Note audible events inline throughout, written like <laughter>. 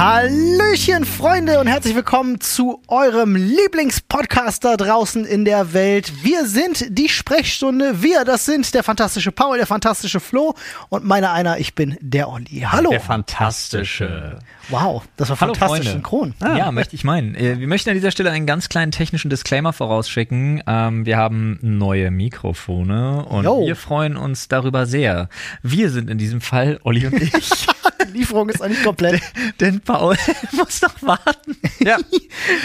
Hallöchen, Freunde, und herzlich willkommen zu eurem Lieblingspodcast da draußen in der Welt. Wir sind die Sprechstunde. Wir, das sind der fantastische Paul, der fantastische Flo und meiner einer, ich bin der Olli. Hallo. Der fantastische. Wow, das war Hallo, fantastisch Freunde. synchron. Ah. Ja, möchte ich meinen. Äh, Wir möchten an dieser Stelle einen ganz kleinen technischen Disclaimer vorausschicken. Ähm, wir haben neue Mikrofone und Jo. wir freuen uns darüber sehr. Wir sind in diesem Fall Olli und ich. <laughs> <laughs> Die Lieferung ist eigentlich komplett. <laughs> Denn Paul <laughs> muss noch warten. Ja.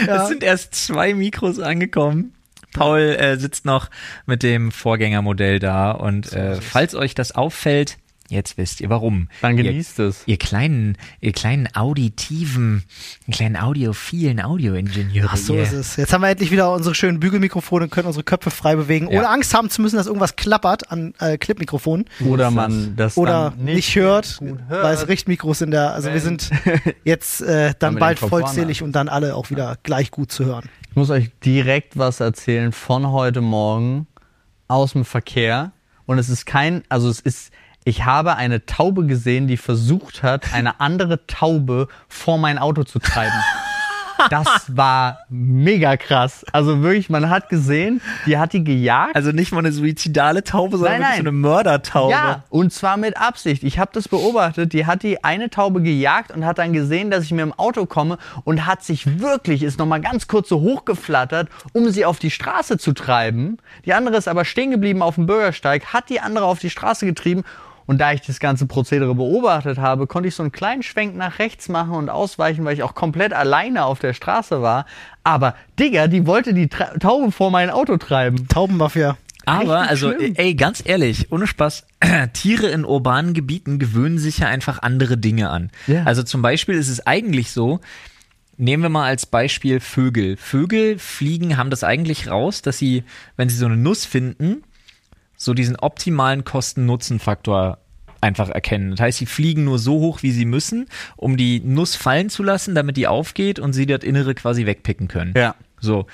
Ja. Es sind erst zwei Mikros angekommen. Paul äh, sitzt noch mit dem Vorgängermodell da und äh, falls euch das auffällt, jetzt wisst ihr warum. Dann ihr, genießt es. Ihr kleinen, ihr kleinen auditiven, ihr kleinen audiophilen Audioingenieure. Ach so ihr. ist es. Jetzt haben wir endlich wieder unsere schönen Bügelmikrofone und können unsere Köpfe frei bewegen, Ja. ohne Angst haben zu müssen, dass irgendwas klappert an äh, Clipmikrofonen. Oder man das Oder dann nicht, hört, hört. weil es Richtmikros in der, also wir sind <laughs> jetzt äh, dann bald vollzählig und dann alle auch wieder gleich gut zu hören. Ich muss euch direkt was erzählen von heute Morgen aus dem Verkehr. Und es ist kein, also es ist, ich habe eine Taube gesehen, die versucht hat, eine andere Taube vor mein Auto zu treiben. <laughs> Das war mega krass. Also wirklich, man hat gesehen, die hat die gejagt. Also nicht mal eine suizidale Taube, sondern Nein, wirklich so nein. eine Mördertaube. Ja, und zwar mit Absicht. Ich habe das beobachtet. Die hat die eine Taube gejagt und hat dann gesehen, dass ich mir im Auto komme und hat sich wirklich, ist nochmal ganz kurz so hochgeflattert, um sie auf die Straße zu treiben. Die andere ist aber stehen geblieben auf dem Bürgersteig, hat die andere auf die Straße getrieben. Und da ich das ganze Prozedere beobachtet habe, konnte ich so einen kleinen Schwenk nach rechts machen und ausweichen, weil ich auch komplett alleine auf der Straße war. Aber Digga, die wollte die Tra Taube vor mein Auto treiben. Taubenmafia. Aber, Richtig also, schlimm. ey, ganz ehrlich, ohne Spaß, <clears throat> Tiere in urbanen Gebieten gewöhnen sich ja einfach andere Dinge an. Ja. Also zum Beispiel ist es eigentlich so, nehmen wir mal als Beispiel Vögel. Vögel fliegen, haben das eigentlich raus, dass sie, wenn sie so eine Nuss finden, so diesen optimalen Kosten-Nutzen-Faktor einfach erkennen. Das heißt, sie fliegen nur so hoch, wie sie müssen, um die Nuss fallen zu lassen, damit die aufgeht und sie das Innere quasi wegpicken können. Ja. So.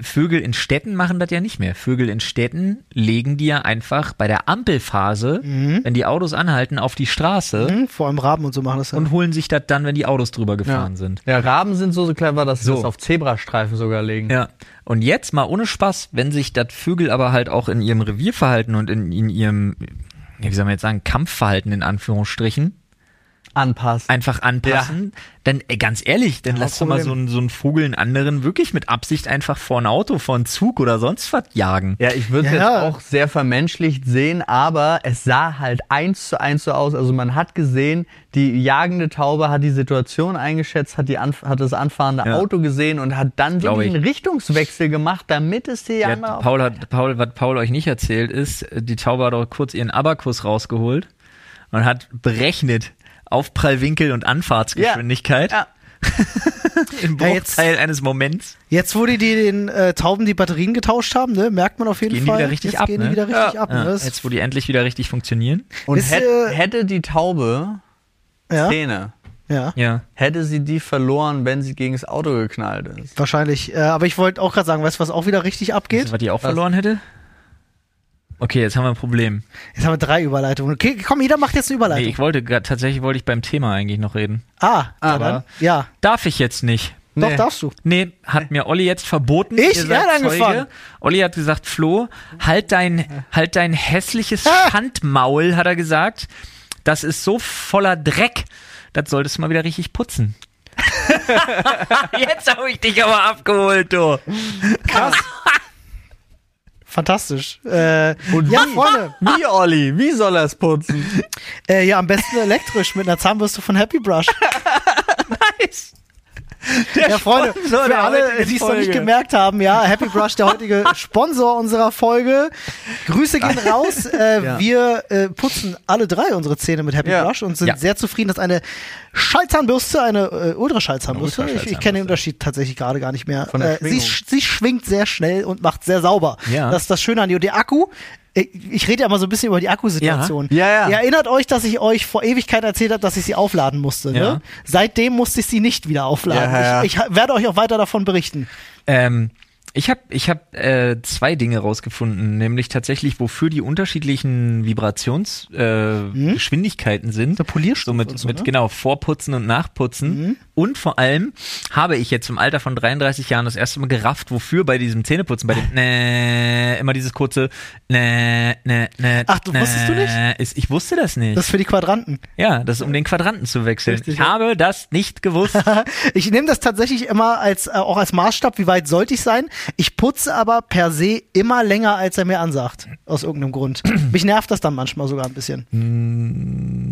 Vögel in Städten machen das ja nicht mehr. Vögel in Städten legen die ja einfach bei der Ampelphase, wenn die Autos anhalten, auf die Straße Hm, vor allem Raben und so machen das ja. und holen sich das dann, wenn die Autos drüber gefahren sind. Ja, Raben sind so, so clever, dass sie So. das auf Zebrastreifen sogar legen. Ja. Und jetzt mal ohne Spaß, wenn sich das Vögel aber halt auch in ihrem Revierverhalten und in, in ihrem, ja, wie soll man jetzt sagen, Kampfverhalten in Anführungsstrichen Anpassen. einfach anpassen, dann ey, ganz ehrlich, dann Ja, lass doch mal so einen, so einen Vogel einen anderen wirklich mit Absicht einfach vor ein Auto, vor einen Zug oder sonst was jagen. Ja, ich würde es Ja. jetzt auch sehr vermenschlicht sehen, aber es sah halt eins zu eins so aus. Also man hat gesehen, die jagende Taube hat die Situation eingeschätzt, hat, die anf hat das anfahrende Ja. Auto gesehen und hat dann wirklich ich. einen Richtungswechsel gemacht, damit es die Ja, andere auf- Paul hat, Paul, was Paul euch nicht erzählt ist, die Taube hat auch kurz ihren Abakus rausgeholt und hat berechnet Aufprallwinkel und Anfahrtsgeschwindigkeit Ja. <laughs> im Ja, jetzt- Bruchteil eines Moments. Jetzt, wo die, die den äh, Tauben die Batterien getauscht haben, ne, merkt man auf jeden Gehen die Fall. wieder richtig jetzt ab, gehen ne? die wieder richtig Ja. ab. Ne? Ja, jetzt, wo die endlich wieder richtig funktionieren. Und Ist, hätt, äh, hätte die Taube ja, Zähne, ja, Ja. hätte sie die verloren, wenn sie gegen das Auto geknallt ist. wahrscheinlich. Äh, aber ich wollte auch gerade sagen, weißt du, was auch wieder richtig abgeht? Was die auch verloren hätte? Okay, jetzt haben wir ein Problem. Jetzt haben wir drei Überleitungen. Okay, komm, jeder macht jetzt eine Nee, Überleitung. ich wollte tatsächlich wollte ich beim Thema eigentlich noch reden. ah, Aber- aber ja, Darf ich jetzt nicht. doch Nee. darfst du. Nee, hat mir Olli jetzt verboten. Ich? Ihr seid hat angefangen. Olli hat gesagt, Flo, halt dein, halt dein hässliches Ah. Schandmaul, hat er gesagt. Das ist so voller Dreck. Das solltest du mal wieder richtig putzen. <laughs> jetzt habe ich dich aber abgeholt, du. Krass. Fantastisch. Äh, Und ja, wie? Freunde, <laughs> Wie, Olli? Wie soll er es putzen? äh, ja, am besten elektrisch mit einer Zahnbürste von Happy Brush. <laughs> Nice. <laughs> Ja, Freunde, Sponsor für der alle, die es noch nicht gemerkt haben, ja, Happy Brush, der heutige <laughs> Sponsor unserer Folge. Grüße gehen raus. <laughs> Äh, Ja. Wir äh, putzen alle drei unsere Zähne mit Happy Ja. Brush und sind Ja. sehr zufrieden, dass eine Schallzahnbürste, eine äh, Ultraschallzahnbürste, Eine ich, ich kenne den Unterschied tatsächlich gerade gar nicht mehr. Der Äh, sie, sie schwingt sehr schnell und macht sehr sauber. Ja. Das ist das Schöne an. Und der Akku, ich, ich rede ja mal so ein bisschen über die Akkusituation. Ja. Ja, ja. Ihr erinnert euch, dass ich euch vor Ewigkeit erzählt habe, dass ich sie aufladen musste. Ja. Ne? Seitdem musste ich sie nicht wieder aufladen. Ja. Ich, ich werde euch auch weiter davon berichten. Ähm, Ich habe ich hab, äh, zwei Dinge rausgefunden, nämlich tatsächlich, wofür die unterschiedlichen Vibrationsgeschwindigkeiten äh, Geschwindigkeiten sind. So Polierstufe so mit, so, mit ne? genau Vorputzen und Nachputzen. Und vor allem habe ich jetzt im Alter von 33 Jahren das erste Mal gerafft, wofür bei diesem Zähneputzen, bei dem <laughs> nee, immer dieses kurze nee, nee, nee, Ach, du wusstest du nicht? Ist, ich wusste das nicht. Das ist für die Quadranten. ja, das ist um den Quadranten zu wechseln. Richtig, ich ja. habe das nicht gewusst. <laughs> Ich nehme das tatsächlich immer als äh, auch als Maßstab, wie weit sollte ich sein. Ich putze aber per se immer länger, als er mir ansagt. Aus irgendeinem Grund. <clears throat> Mich nervt das dann manchmal sogar ein bisschen.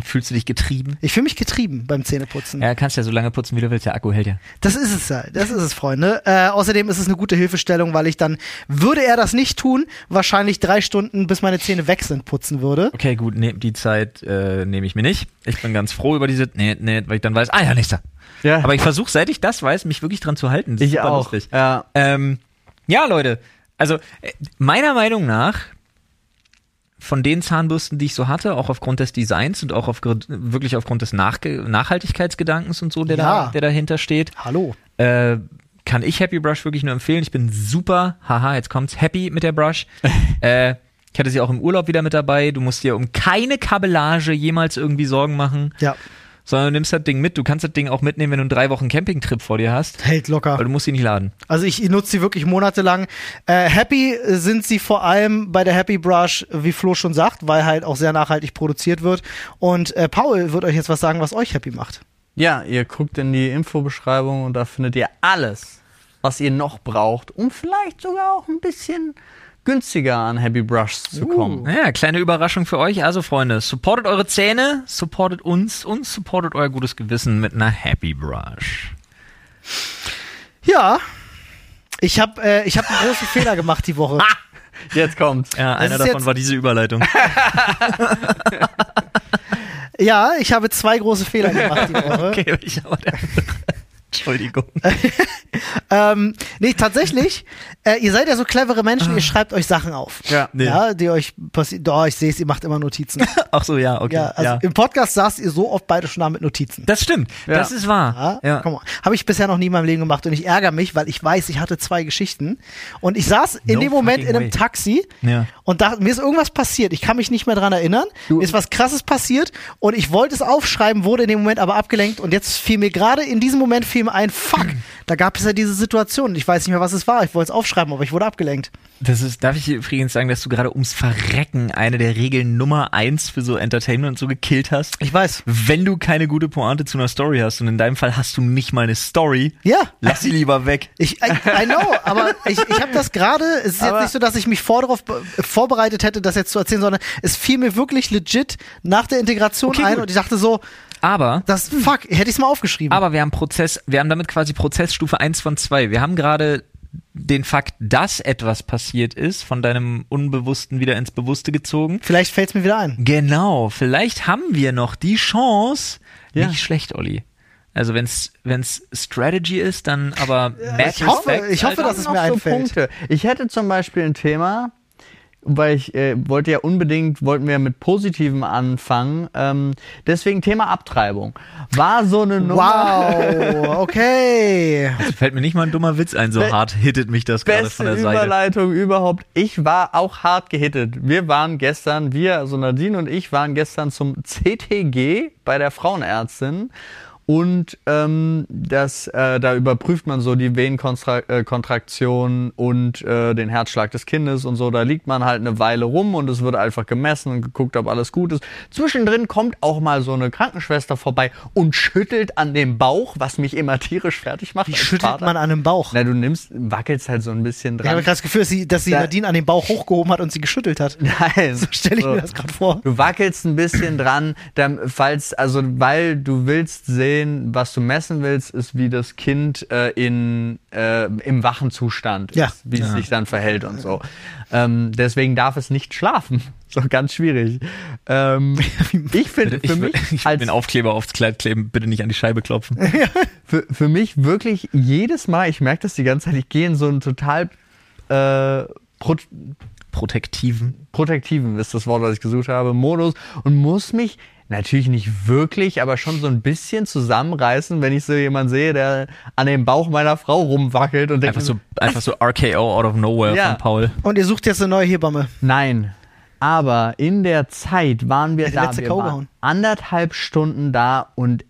Fühlst du dich getrieben? Ich fühle mich getrieben beim Zähneputzen. Ja, kannst ja so lange putzen, wie du willst. Der Akku hält ja. Das ist es ja, das ist es, Freunde. Äh, außerdem ist es eine gute Hilfestellung, weil ich dann, würde er das nicht tun, wahrscheinlich drei Stunden, bis meine Zähne weg sind, putzen würde. Okay, gut, ne, die Zeit äh, nehme ich mir nicht. Ich bin ganz froh über diese, nee, nee, weil ich dann weiß, ah ja, nächster. Ja. Aber ich versuche, seit ich das weiß, mich wirklich dran zu halten. Das ist ich auch. lustig. Ja. Ähm, ja, Leute, also äh, meiner Meinung nach von den Zahnbürsten, die ich so hatte, auch aufgrund des Designs und auch auf, wirklich aufgrund des Nachge Nachhaltigkeitsgedankens und so, der, Ja. da, der dahinter steht, Hallo. äh, kann ich Happy Brush wirklich nur empfehlen. Ich bin super, haha, jetzt kommt's, happy mit der Brush. <laughs> äh, ich hatte sie auch im Urlaub wieder mit dabei. Du musst dir um keine Kabellage jemals irgendwie Sorgen machen, Ja, sondern du nimmst das Ding mit. Du kannst das Ding auch mitnehmen, wenn du einen drei Wochen Campingtrip vor dir hast, hält locker. weil du musst sie nicht laden. Also ich nutze sie wirklich monatelang. Äh, happy sind sie vor allem bei der Happy Brush, wie Flo schon sagt, weil halt auch sehr nachhaltig produziert wird. Und äh, Paul wird euch jetzt was sagen, was euch happy macht. Ja, ihr guckt in die Infobeschreibung und da findet ihr alles, was ihr noch braucht, um vielleicht sogar auch ein bisschen günstiger an Happy Brushs zu kommen. Naja, kleine Überraschung für euch. Also, Freunde, supportet eure Zähne, supportet uns und supportet euer gutes Gewissen mit einer Happy Brush. Ja, ich habe äh, ich hab einen großen <laughs> Fehler gemacht die Woche. Jetzt kommt's. Ja, einer davon jetzt- war diese Überleitung. <laughs> Ja, ich habe zwei große Fehler gemacht die <laughs> Woche. okay, ich aber der Entschuldigung. <laughs> Ähm, nee, tatsächlich, äh, ihr seid ja so clevere Menschen, ihr schreibt euch Sachen auf. Ja. Nee. Ja, die euch passieren. Doch, ich sehe es, ihr macht immer Notizen. <laughs> Ach so, ja, okay. ja, also ja. im Podcast saßt ihr so oft beide schon da mit Notizen. Das stimmt, Ja. das ist wahr. Ja, Ja. Komm mal. Habe ich bisher noch nie in meinem Leben gemacht und ich ärgere mich, weil ich weiß, ich hatte zwei Geschichten und ich saß in No dem Moment in einem way. Taxi Ja. Und da, mir ist irgendwas passiert. Ich kann mich nicht mehr dran erinnern. Mir ist was krasses passiert und ich wollte es aufschreiben, wurde in dem Moment aber abgelenkt und jetzt fiel mir gerade in diesem Moment fiel mir ein, fuck, da gab es ja diese Situation. Ich weiß nicht mehr, was es war. Ich wollte es aufschreiben, aber ich wurde abgelenkt. Das ist, darf ich übrigens sagen, dass du gerade ums Verrecken eine der Regeln Nummer eins für so Entertainment und so gekillt hast? Ich weiß. Wenn du keine gute Pointe zu einer Story hast und in deinem Fall hast du nicht mal eine Story, Ja. lass sie lieber weg. Ich, I, I know, aber ich, ich habe das gerade, es ist jetzt Aber- nicht so, dass ich mich vor darauf be- vorbereitet hätte, das jetzt zu erzählen, sondern es fiel mir wirklich legit nach der Integration Okay, ein gut. und ich dachte so, Aber das, fuck, hätte ich es mal aufgeschrieben. Aber wir haben Prozess, wir haben damit quasi Prozessstufe 1 von 2. Wir haben gerade den Fakt, dass etwas passiert ist, von deinem Unbewussten wieder ins Bewusste gezogen. Vielleicht fällt es mir wieder ein. Genau, vielleicht haben wir noch die Chance. Ja. Nicht schlecht, Olli. Also wenn's wenn's Strategy ist, dann aber mad ich hoffe- ich hoffe, Alter. dass es mir so einfällt. Punkte. Ich hätte zum Beispiel ein Thema, weil ich äh, wollte ja unbedingt, wollten wir mit Positivem anfangen. Ähm, deswegen Thema Abtreibung. War so eine Nummer. Wow, <laughs> okay. Also fällt mir nicht mal ein dummer Witz ein, so Be- hart hittet mich das gerade von der Seite. Überleitung überhaupt. Ich war auch hart gehittet. Wir waren gestern, wir, also Nadine und ich, waren gestern zum CTG bei der Frauenärztin. Und ähm, das, äh, da überprüft man so die Venenkontraktion und äh, den Herzschlag des Kindes und so. Da liegt man halt eine Weile rum und es wird einfach gemessen und geguckt, ob alles gut ist. Zwischendrin kommt auch mal so eine Krankenschwester vorbei und schüttelt an dem Bauch, was mich immer tierisch fertig macht. Wie schüttelt Vater. man an einem Bauch? Na, du nimmst, wackelst halt so ein bisschen Ich habe dran. gerade das Gefühl, dass sie, dass sie Da- Nadine an den Bauch hochgehoben hat und sie geschüttelt hat. <laughs> Nein. So stelle ich So. mir das gerade vor. Du wackelst ein bisschen dran, dann, falls, also weil du willst sehen, was du messen willst, ist wie das Kind äh, in, äh, im wachen Zustand Ja. ist, wie es sich dann verhält und so. Ähm, deswegen darf es nicht schlafen. <laughs> So ganz schwierig. Ähm, <laughs> ich finde Ich für will, mich ich als den Aufkleber aufs Kleid kleben, bitte nicht an die Scheibe klopfen. <laughs> für, für mich wirklich jedes Mal, ich merke das die ganze Zeit, ich gehe in so einen total äh, pro, Protektiven. protektiven ist das Wort, was ich gesucht habe, Modus und muss mich natürlich nicht wirklich, aber schon so ein bisschen zusammenreißen, wenn ich so jemanden sehe, der an dem Bauch meiner Frau rumwackelt und denkt, Einfach so, einfach so RKO out of nowhere Ja. von Paul. Und ihr sucht jetzt eine neue Hebamme. Nein. Aber in der Zeit waren wir da. Wir waren anderthalb Stunden da und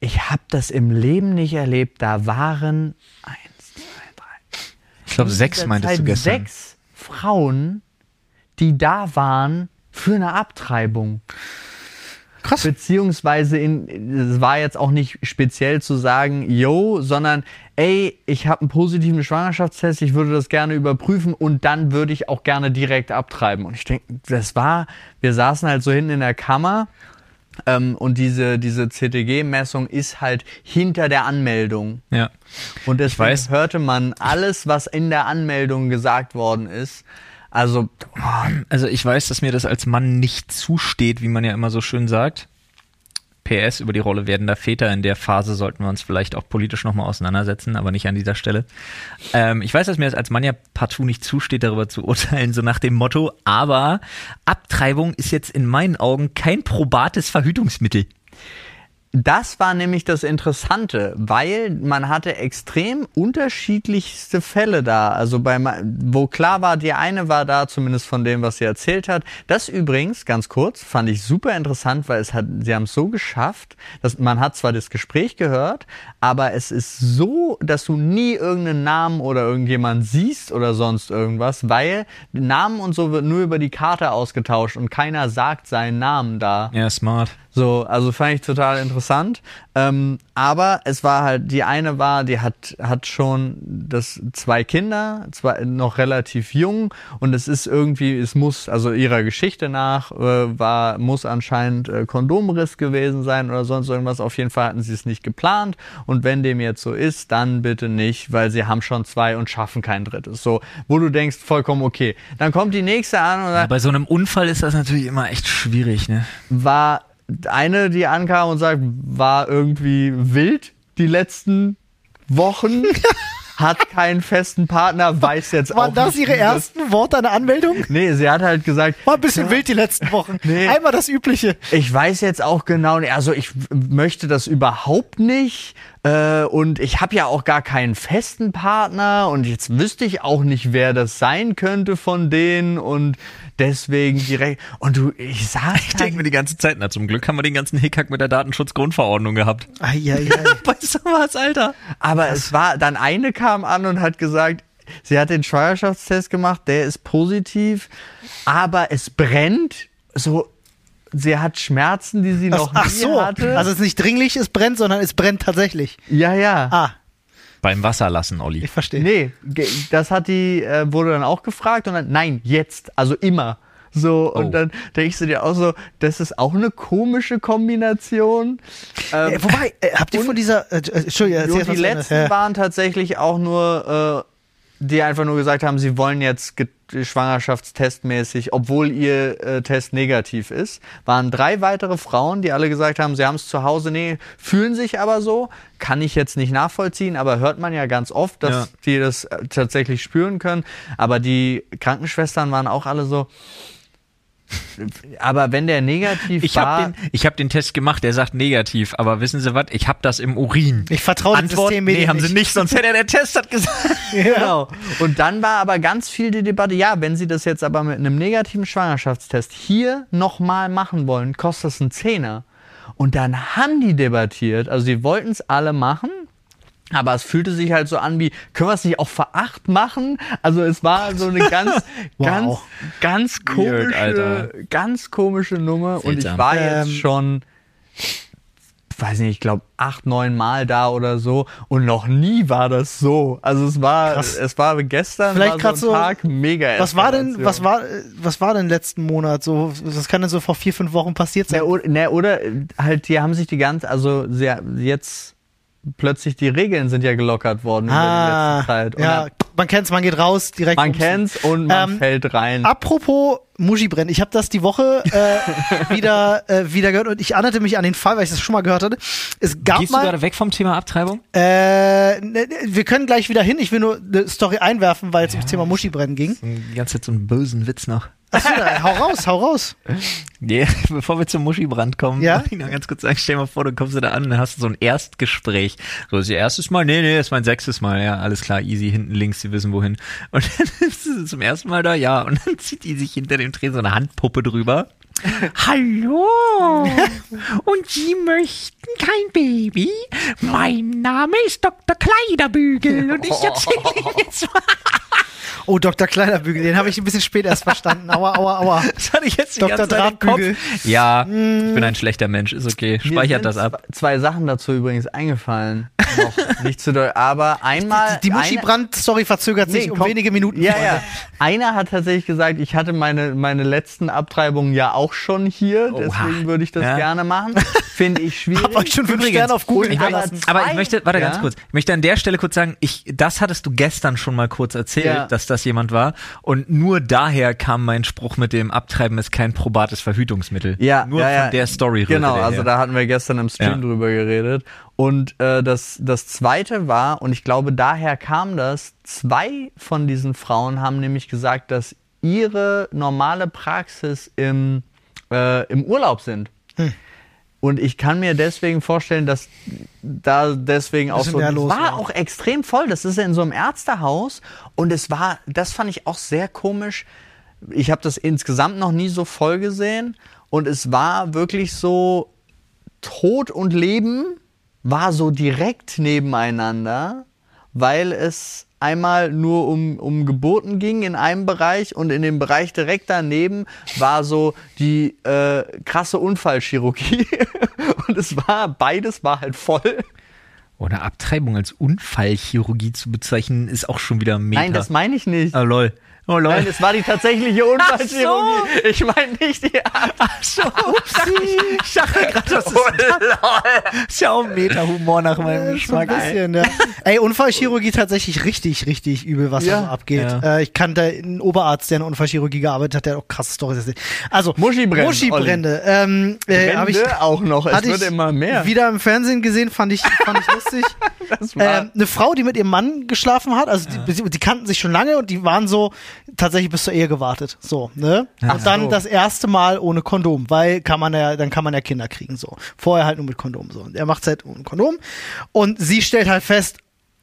ich habe das im Leben nicht erlebt. Da waren eins, zwei, drei. Ich glaube, sechs meintest Zeit du gestern. Sechs Frauen, die da waren für eine Abtreibung. Krass. Beziehungsweise in, es war jetzt auch nicht speziell zu sagen, yo, sondern ey, ich habe einen positiven Schwangerschaftstest, ich würde das gerne überprüfen und dann würde ich auch gerne direkt abtreiben. Und ich denke, das war, wir saßen halt so hinten in der Kammer ähm, und diese, diese CTG-Messung ist halt hinter der Anmeldung. Ja. Und deswegen hörte man alles, was in der Anmeldung gesagt worden ist. Also, Also ich weiß, dass mir das als Mann nicht zusteht, wie man ja immer so schön sagt. PS, über die Rolle werdender Väter. In der Phase sollten wir uns vielleicht auch politisch nochmal auseinandersetzen, aber nicht an dieser Stelle. Ähm, ich weiß, dass mir das als Mann ja partout nicht zusteht, darüber zu <laughs> urteilen, so nach dem Motto, aber Abtreibung ist jetzt in meinen Augen kein probates Verhütungsmittel. Das war nämlich das Interessante, weil man hatte extrem unterschiedlichste Fälle da. Also bei, wo klar war, die eine war da, zumindest von dem, was sie erzählt hat. Das übrigens, ganz kurz, fand ich super interessant, weil es hat, sie haben es so geschafft, dass man hat zwar das Gespräch gehört, aber es ist so, dass du nie irgendeinen Namen oder irgendjemand siehst oder sonst irgendwas, weil Namen und so wird nur über die Karte ausgetauscht und keiner sagt seinen Namen da. Ja, smart. So, also fand ich total interessant. Ähm, aber es war halt, die eine war, die hat, hat schon das zwei Kinder, zwei, noch relativ jung und es ist irgendwie, es muss, also ihrer Geschichte nach, äh, war, muss anscheinend äh, Kondomriss gewesen sein oder sonst irgendwas. Auf jeden Fall hatten sie es nicht geplant und wenn dem jetzt so ist, dann bitte nicht, weil sie haben schon zwei und schaffen kein drittes. So, wo du denkst, vollkommen okay. Dann kommt die nächste an und sagt, Bei so einem Unfall ist das natürlich immer echt schwierig, ne? war eine, die ankam und sagt, war irgendwie wild die letzten Wochen, <laughs> hat keinen festen Partner, weiß jetzt Waren auch das nicht, ihre wie das- ersten Worte an der Anmeldung? Nee, sie hat halt gesagt, War ein bisschen wild die letzten Wochen. <laughs> Nee. Einmal das Übliche. ich weiß jetzt auch genau, also ich möchte das überhaupt nicht äh, und ich habe ja auch gar keinen festen Partner und jetzt wüsste ich auch nicht, wer das sein könnte von denen und deswegen direkt und du, ich sag Ich denke mir die ganze Zeit, na zum Glück haben wir den ganzen Hickhack mit der Datenschutzgrundverordnung gehabt. Eieiei. <laughs> Bei sowas, Alter. Aber es war, dann eine kam an und hat gesagt, sie hat den Schwangerschaftstest gemacht, der ist positiv, aber es brennt. So, sie hat Schmerzen, die sie noch Ach nie so. hatte. Also es ist nicht dringlich, es brennt, sondern es brennt tatsächlich. ja, ja. Ah, Beim Wasser lassen, Olli. ich verstehe. Nee, das hat die, äh, wurde dann auch gefragt und dann, nein, jetzt, also immer. So, und Oh. dann denkst du dir auch so, das ist auch eine komische Kombination. Ähm, Äh, wobei, äh, habt ihr von dieser. Äh, äh, Entschuldigung, mal die letzten Ja. waren tatsächlich auch nur, äh, die einfach nur gesagt haben, sie wollen jetzt ge- schwangerschaftstestmäßig, obwohl ihr äh, Test negativ ist, waren drei weitere Frauen, die alle gesagt haben, sie haben es zu Hause, nee, fühlen sich aber so, kann ich jetzt nicht nachvollziehen, aber hört man ja ganz oft, dass Ja. die das äh, tatsächlich spüren können. Aber die Krankenschwestern waren auch alle so, aber wenn der negativ Ich war, habe den, ich hab den Test gemacht, der sagt negativ, aber wissen Sie was? Ich habe das im Urin. Ich vertraue dem System nee, haben Sie nicht, sonst hätte er der Test hat gesagt. <laughs> Genau. Und dann war aber ganz viel die Debatte, ja, wenn Sie das jetzt aber mit einem negativen Schwangerschaftstest hier nochmal machen wollen, kostet das einen Zehner. Und dann haben die debattiert, also sie wollten es alle machen, aber es fühlte sich halt so an wie, können wir es nicht auch für acht machen? Also es war so eine <laughs> ganz, Wow. ganz, ganz Weird, komische, Alter. ganz komische Nummer. Und ich Seltsam. war Ähm, jetzt schon, weiß nicht, ich glaube acht, neun Mal da oder so und noch nie war das so. Also es war, Krass. es war gestern Vielleicht war so ein so- Tag mega. Was war denn, was war, was war denn letzten Monat so? Was kann denn so vor vier, fünf Wochen passiert sein? Ne, oder, ne, oder halt, die haben sich die ganze, also sehr, jetzt plötzlich die Regeln sind ja gelockert worden in der letzten Zeit. Ah, ja, man kennt's, man geht raus, direkt. man kennt's und man Ähm, fällt rein. Apropos, Muschibrennen. Ich habe das die Woche äh, <laughs> wieder, äh, wieder gehört und ich erinnerte mich an den Fall, weil ich das schon mal gehört hatte. Es gab Gehst du mal. gerade weg vom Thema Abtreibung? Äh, ne, wir können gleich wieder hin. Ich will nur eine Story einwerfen, weil es ums Thema Muschibrennen ging. Die ganze Zeit so einen bösen Witz noch. Achso, hau raus, hau raus. <laughs> Nee, bevor wir zum Muschibrand kommen, Ja? ich noch ganz kurz sagen, stell dir mal vor, du kommst da an und hast du so ein Erstgespräch. So, das ist ihr erstes Mal? Nee, nee, das ist mein sechstes Mal. Ja, alles klar, easy, hinten links, sie wissen wohin. Und <laughs> dann ist sie zum ersten Mal da, ja, und dann zieht die sich hinter dem Tresen so eine Handpuppe drüber. <laughs> Hallo! <laughs> Und Sie möchten kein Baby? Mein Name ist Dr. Kleiderbügel und ich erzähle <laughs> Ihnen jetzt mal. Oh, Dr. Kleiderbügel, den habe ich ein bisschen spät erst verstanden. Aua, aua, aua. <laughs> Das hatte ich jetzt die Dr. ganze Zeit im Drahtbügel. Kopf. Ja, ich bin ein schlechter Mensch, ist okay. Speichert das ab. zwe- Zwei Sachen dazu übrigens eingefallen. Noch <laughs> nicht zu doll, aber einmal. Die eine- Muschi-Brand-Story verzögert sich Nee, um komm. wenige Minuten. Ja, ja. Einer hat tatsächlich gesagt, ich hatte meine, meine letzten Abtreibungen ja auch schon hier, deswegen würde ich das Ja. gerne machen. <laughs> Finde ich schwierig. Hab euch schon fünf Übrigens, Sterne auf Google und aber. Aber ich möchte, warte ja? ganz kurz, ich möchte an der Stelle kurz sagen, ich, das hattest du gestern schon mal kurz erzählt, Ja. dass das jemand war. Und nur daher kam mein Spruch mit dem Abtreiben ist kein probates Verhütungsmittel. Ja, nur ja, ja. von der Story Genau, der also her. da hatten wir gestern im Stream Ja. drüber geredet. Und äh, das, das zweite war, und ich glaube, daher kam das, zwei von diesen Frauen haben nämlich gesagt, dass ihre normale Praxis im, äh, im Urlaub sind. Hm. Und ich kann mir deswegen vorstellen, dass da deswegen auch so. Es war. auch extrem voll. Das ist ja in so einem Ärztehaus. Und es war, das fand ich auch sehr komisch. Ich habe das insgesamt noch nie so voll gesehen. Und es war wirklich so, Tod und Leben war so direkt nebeneinander, weil es einmal nur um, um Geburten ging in einem Bereich und in dem Bereich direkt daneben war so die äh, krasse Unfallchirurgie. <laughs> und es war, beides war halt voll. Oder Abtreibung als Unfallchirurgie zu bezeichnen, ist auch schon wieder mega. Nein, das meine ich nicht. Ah, lol. Oh, lol. Nein, es war die tatsächliche Unfallchirurgie. Ich meine nicht die Ach so, upsi. Ich dachte gerade, das ist, ist ja auch Meta-Humor nach meinem Schon ein Geschmack. bisschen, ja. Ey, Unfallchirurgie tatsächlich richtig, richtig übel, was Ja. da so abgeht. Ja. Äh, ich kannte einen Oberarzt, der in Unfallchirurgie gearbeitet hat, der hat auch krasse Storys erzählt. Also, Muschibrände, Muschibrände. Ähm, äh, ich, auch noch. Es wird immer mehr. wieder im Fernsehen gesehen, fand ich, fand ich lustig. <laughs> Das war- Ähm, eine Frau, die mit ihrem Mann geschlafen hat, also die, die kannten sich schon lange und die waren so tatsächlich bis zur Ehe gewartet. So, ne? und dann das erste Mal ohne Kondom, weil kann man ja, dann kann man ja Kinder kriegen. So. Vorher halt nur mit Kondom. So. Und er macht halt ohne Kondom. Und sie stellt halt fest,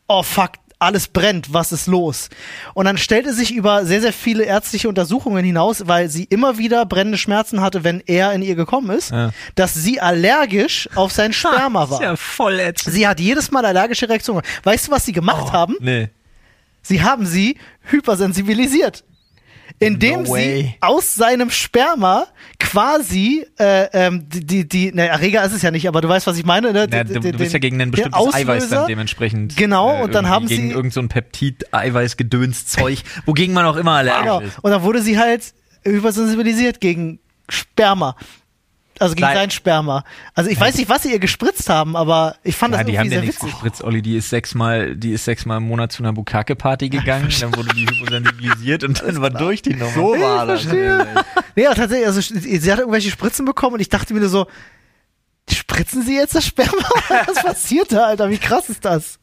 oh fuck, alles brennt, was ist los? Und dann stellte sich über sehr, sehr viele ärztliche Untersuchungen hinaus, weil sie immer wieder brennende Schmerzen hatte, wenn er in ihr gekommen ist, Ja. dass sie allergisch auf sein Sperma war. ist ja voll ätzend. Sie hat jedes Mal allergische Reaktionen. Weißt du, was sie gemacht haben? Nee. Sie haben sie hypersensibilisiert. Indem No sie aus seinem Sperma quasi äh, ähm, die, die, die ne, Erreger ist es ja nicht, aber du weißt, was ich meine. Ne? Na, Den- du, du bist ja gegen ein bestimmtes Eiweiß Auslöser. dann dementsprechend. Genau, und dann haben gegen sie- irgend so ein Peptid-Eiweiß-Gedöns-Zeug, <laughs> wogegen man auch immer allergisch Genau. ist. Und dann wurde sie halt hypersensibilisiert gegen Sperma. Also gegen Nein. sein Sperma. Also ich weiß nicht, was sie ihr gespritzt haben, aber ich fand Ja, das die irgendwie haben ja sehr nichts witzig. gespritzt, Olli. Die ist sechsmal, die ist sechsmal im Monat zu einer Bukake-Party gegangen, dann wurde die hyposensibilisiert und <laughs> dann war durch die Nummer. so war das. verstehe. Nee, aber tatsächlich, also sie sie hat irgendwelche Spritzen bekommen und ich dachte mir nur so, spritzen sie jetzt das Sperma? <laughs> Was passiert da, Alter? Wie krass ist das?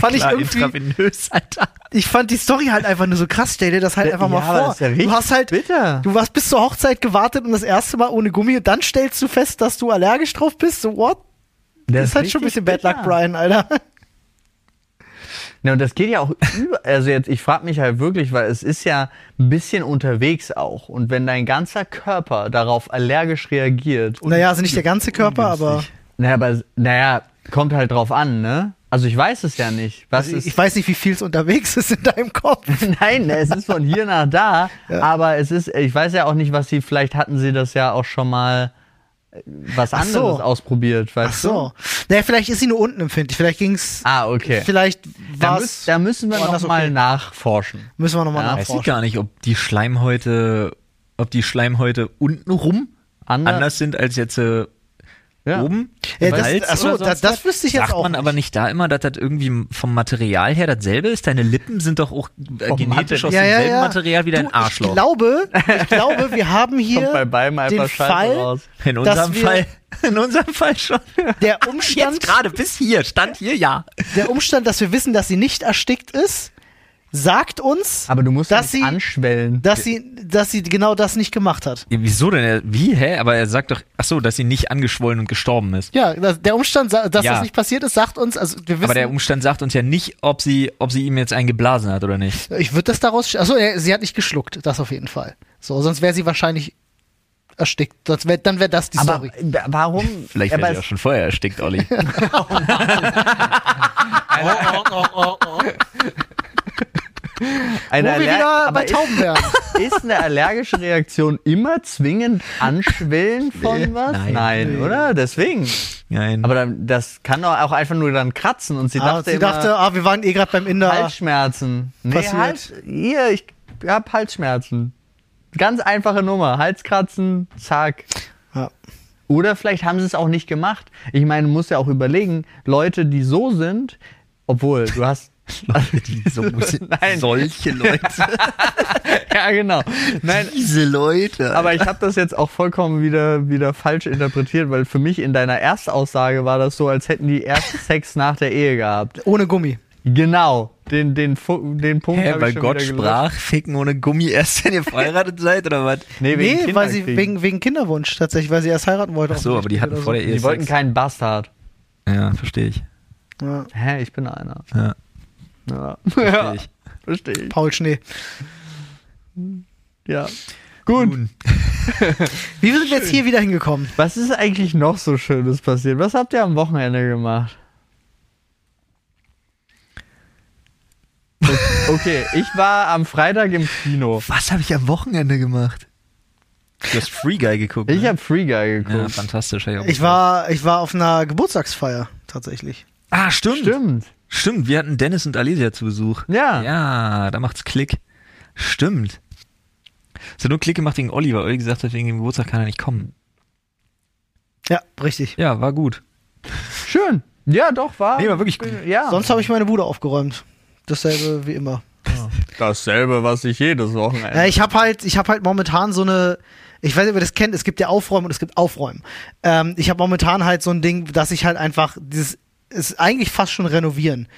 Fand Klar, ich irgendwie, Alter. ich fand die Story halt einfach nur so krass. Stell dir das halt Ja, einfach mal aber vor. das ja du hast halt, bitter. du hast bis zur Hochzeit gewartet und das erste Mal ohne Gummi und dann stellst du fest, dass du allergisch drauf bist. So what? Das ist halt schon ein bisschen Bad Luck, Brian, Alter. Ja, und das geht ja auch über, also jetzt, ich frage mich halt wirklich, weil es ist ja ein bisschen unterwegs auch. Und wenn dein ganzer Körper darauf allergisch reagiert, Naja, also nicht der ganze Körper, aber ungünstig. naja, aber, naja, kommt halt drauf an, ne? Also ich weiß es ja nicht. Was also ist, ich weiß nicht, wie viel es unterwegs ist in deinem Kopf. <laughs> Nein, ne, es ist von hier nach da, Ja. aber es ist, ich weiß ja auch nicht, was sie, vielleicht hatten sie das ja auch schon mal äh, was Ach so. anderes ausprobiert, weißt Ach so. Naja, vielleicht ist sie nur unten empfindlich. Vielleicht ging's. du? Ah, okay. Vielleicht Da, war's. müß, da müssen wir woanders noch mal okay. nachforschen. Müssen wir nochmal Ja, Weiß ich nachforschen. gar nicht, ob die Schleimhäute, ob die Schleimhäute untenrum Ander- anders sind als jetzt äh, Ja. oben. Ja, das- Hals ach so, oder da- das wüsste ich jetzt Sagt auch man nicht. aber nicht da immer, dass das irgendwie vom Material her dasselbe ist? Deine Lippen sind doch auch äh, Vom genetisch aus Material. Ja, ja, demselben ja. Material wie dein Du, Arschloch. Ich glaube, ich glaube, wir haben Kommt bei hier beiden einfach den Scheiße Fall, raus. in unserem Fall, in unserem Fall schon. der Umstand, Jetzt gerade bis hier, stand hier, ja. der Umstand, dass wir wissen, dass sie nicht erstickt ist, sagt uns, Aber du musst dass sie, anschwellen. dass sie, dass sie genau das nicht gemacht hat. Ja, wieso denn? Wie, hä? Aber er sagt doch, ach so, dass sie nicht angeschwollen und gestorben ist. Ja, der Umstand, dass Ja. das nicht passiert ist, sagt uns, also wir wissen, Aber der Umstand sagt uns ja nicht, ob sie, ob sie ihm jetzt einen geblasen hat oder nicht. ich würde das daraus, achso, er- sie hat nicht geschluckt, das auf jeden Fall. So, sonst wäre sie wahrscheinlich erstickt. Das wär, dann wäre das die Aber Story. warum? Vielleicht wäre sie auch schon vorher erstickt, Olli. <laughs> <laughs> <laughs> eine Wo wir wieder bei Tauben wären. ist, <laughs> ist eine allergische Reaktion immer zwingend Anschwellen von Nee, was? nein. Nee. oder? Deswegen. Nein. Aber dann, das kann doch auch einfach nur dann kratzen und sie ah, dachte sie immer, dachte, ah, wir waren eh gerade beim Inder. Halsschmerzen. Nee, Passiert. Hals, hier, ich hab Halsschmerzen. Ganz einfache Nummer. Halskratzen, zack. Ja. Oder vielleicht haben sie es auch nicht gemacht. Ich meine, du musst ja auch überlegen, Leute, die so sind, obwohl du hast. <laughs> <laughs> so <laughs> Nein. solche Leute. <laughs> ja, genau. Nein, Diese Leute. aber ich habe das jetzt auch vollkommen wieder, wieder falsch interpretiert, weil für mich in deiner Erstaussage war das so, als hätten die erst Sex nach der Ehe gehabt. Ohne Gummi. Genau. Den, den, den Punkt Hä, weil schon Gott sprach, ficken ohne Gummi erst, wenn ihr verheiratet seid, oder was? Nee, wegen nee, weil sie wegen, wegen Kinderwunsch tatsächlich, weil sie erst heiraten wollte. Ach so, aber die hatten vor der. Ehe Die wollten keinen Bastard. Ja, verstehe ich. Ja, Hä, ich bin einer. Ja, Ja. verstehe ich. Verstehe ich. Paul Schnee. Ja. Gut. <laughs> Wie sind wir jetzt hier wieder hingekommen? Was ist eigentlich noch so Schönes passiert? Was habt ihr am Wochenende gemacht? Okay, <laughs> ich war am Freitag im Kino. Was habe ich am Wochenende gemacht? Du hast Free Guy geguckt. Ich ne? habe Free Guy Ja, geguckt. fantastisch. hab auch Ich war, ich war auf einer Geburtstagsfeier, tatsächlich. Ah, stimmt. Stimmt. Stimmt, wir hatten Dennis und Alicia zu Besuch. Ja. Ja, da macht's Klick. Stimmt. Es hat nur Klick gemacht wegen Olli, weil Olli gesagt hat, wegen dem Geburtstag kann er nicht kommen. Ja, richtig. Ja, war gut. Schön. Ja, doch, war. Nee, war wirklich gut. Ja. Sonst habe ich meine Bude aufgeräumt. Dasselbe wie immer. dasselbe, was ich jedes Wochenende. Ja, ich habe halt, ich habe halt momentan so eine, ich weiß nicht, ob ihr das kennt, es gibt ja Aufräumen und es gibt Aufräumen. Ähm, ich habe momentan halt so ein Ding, dass ich halt einfach dieses, ist eigentlich fast schon renovieren.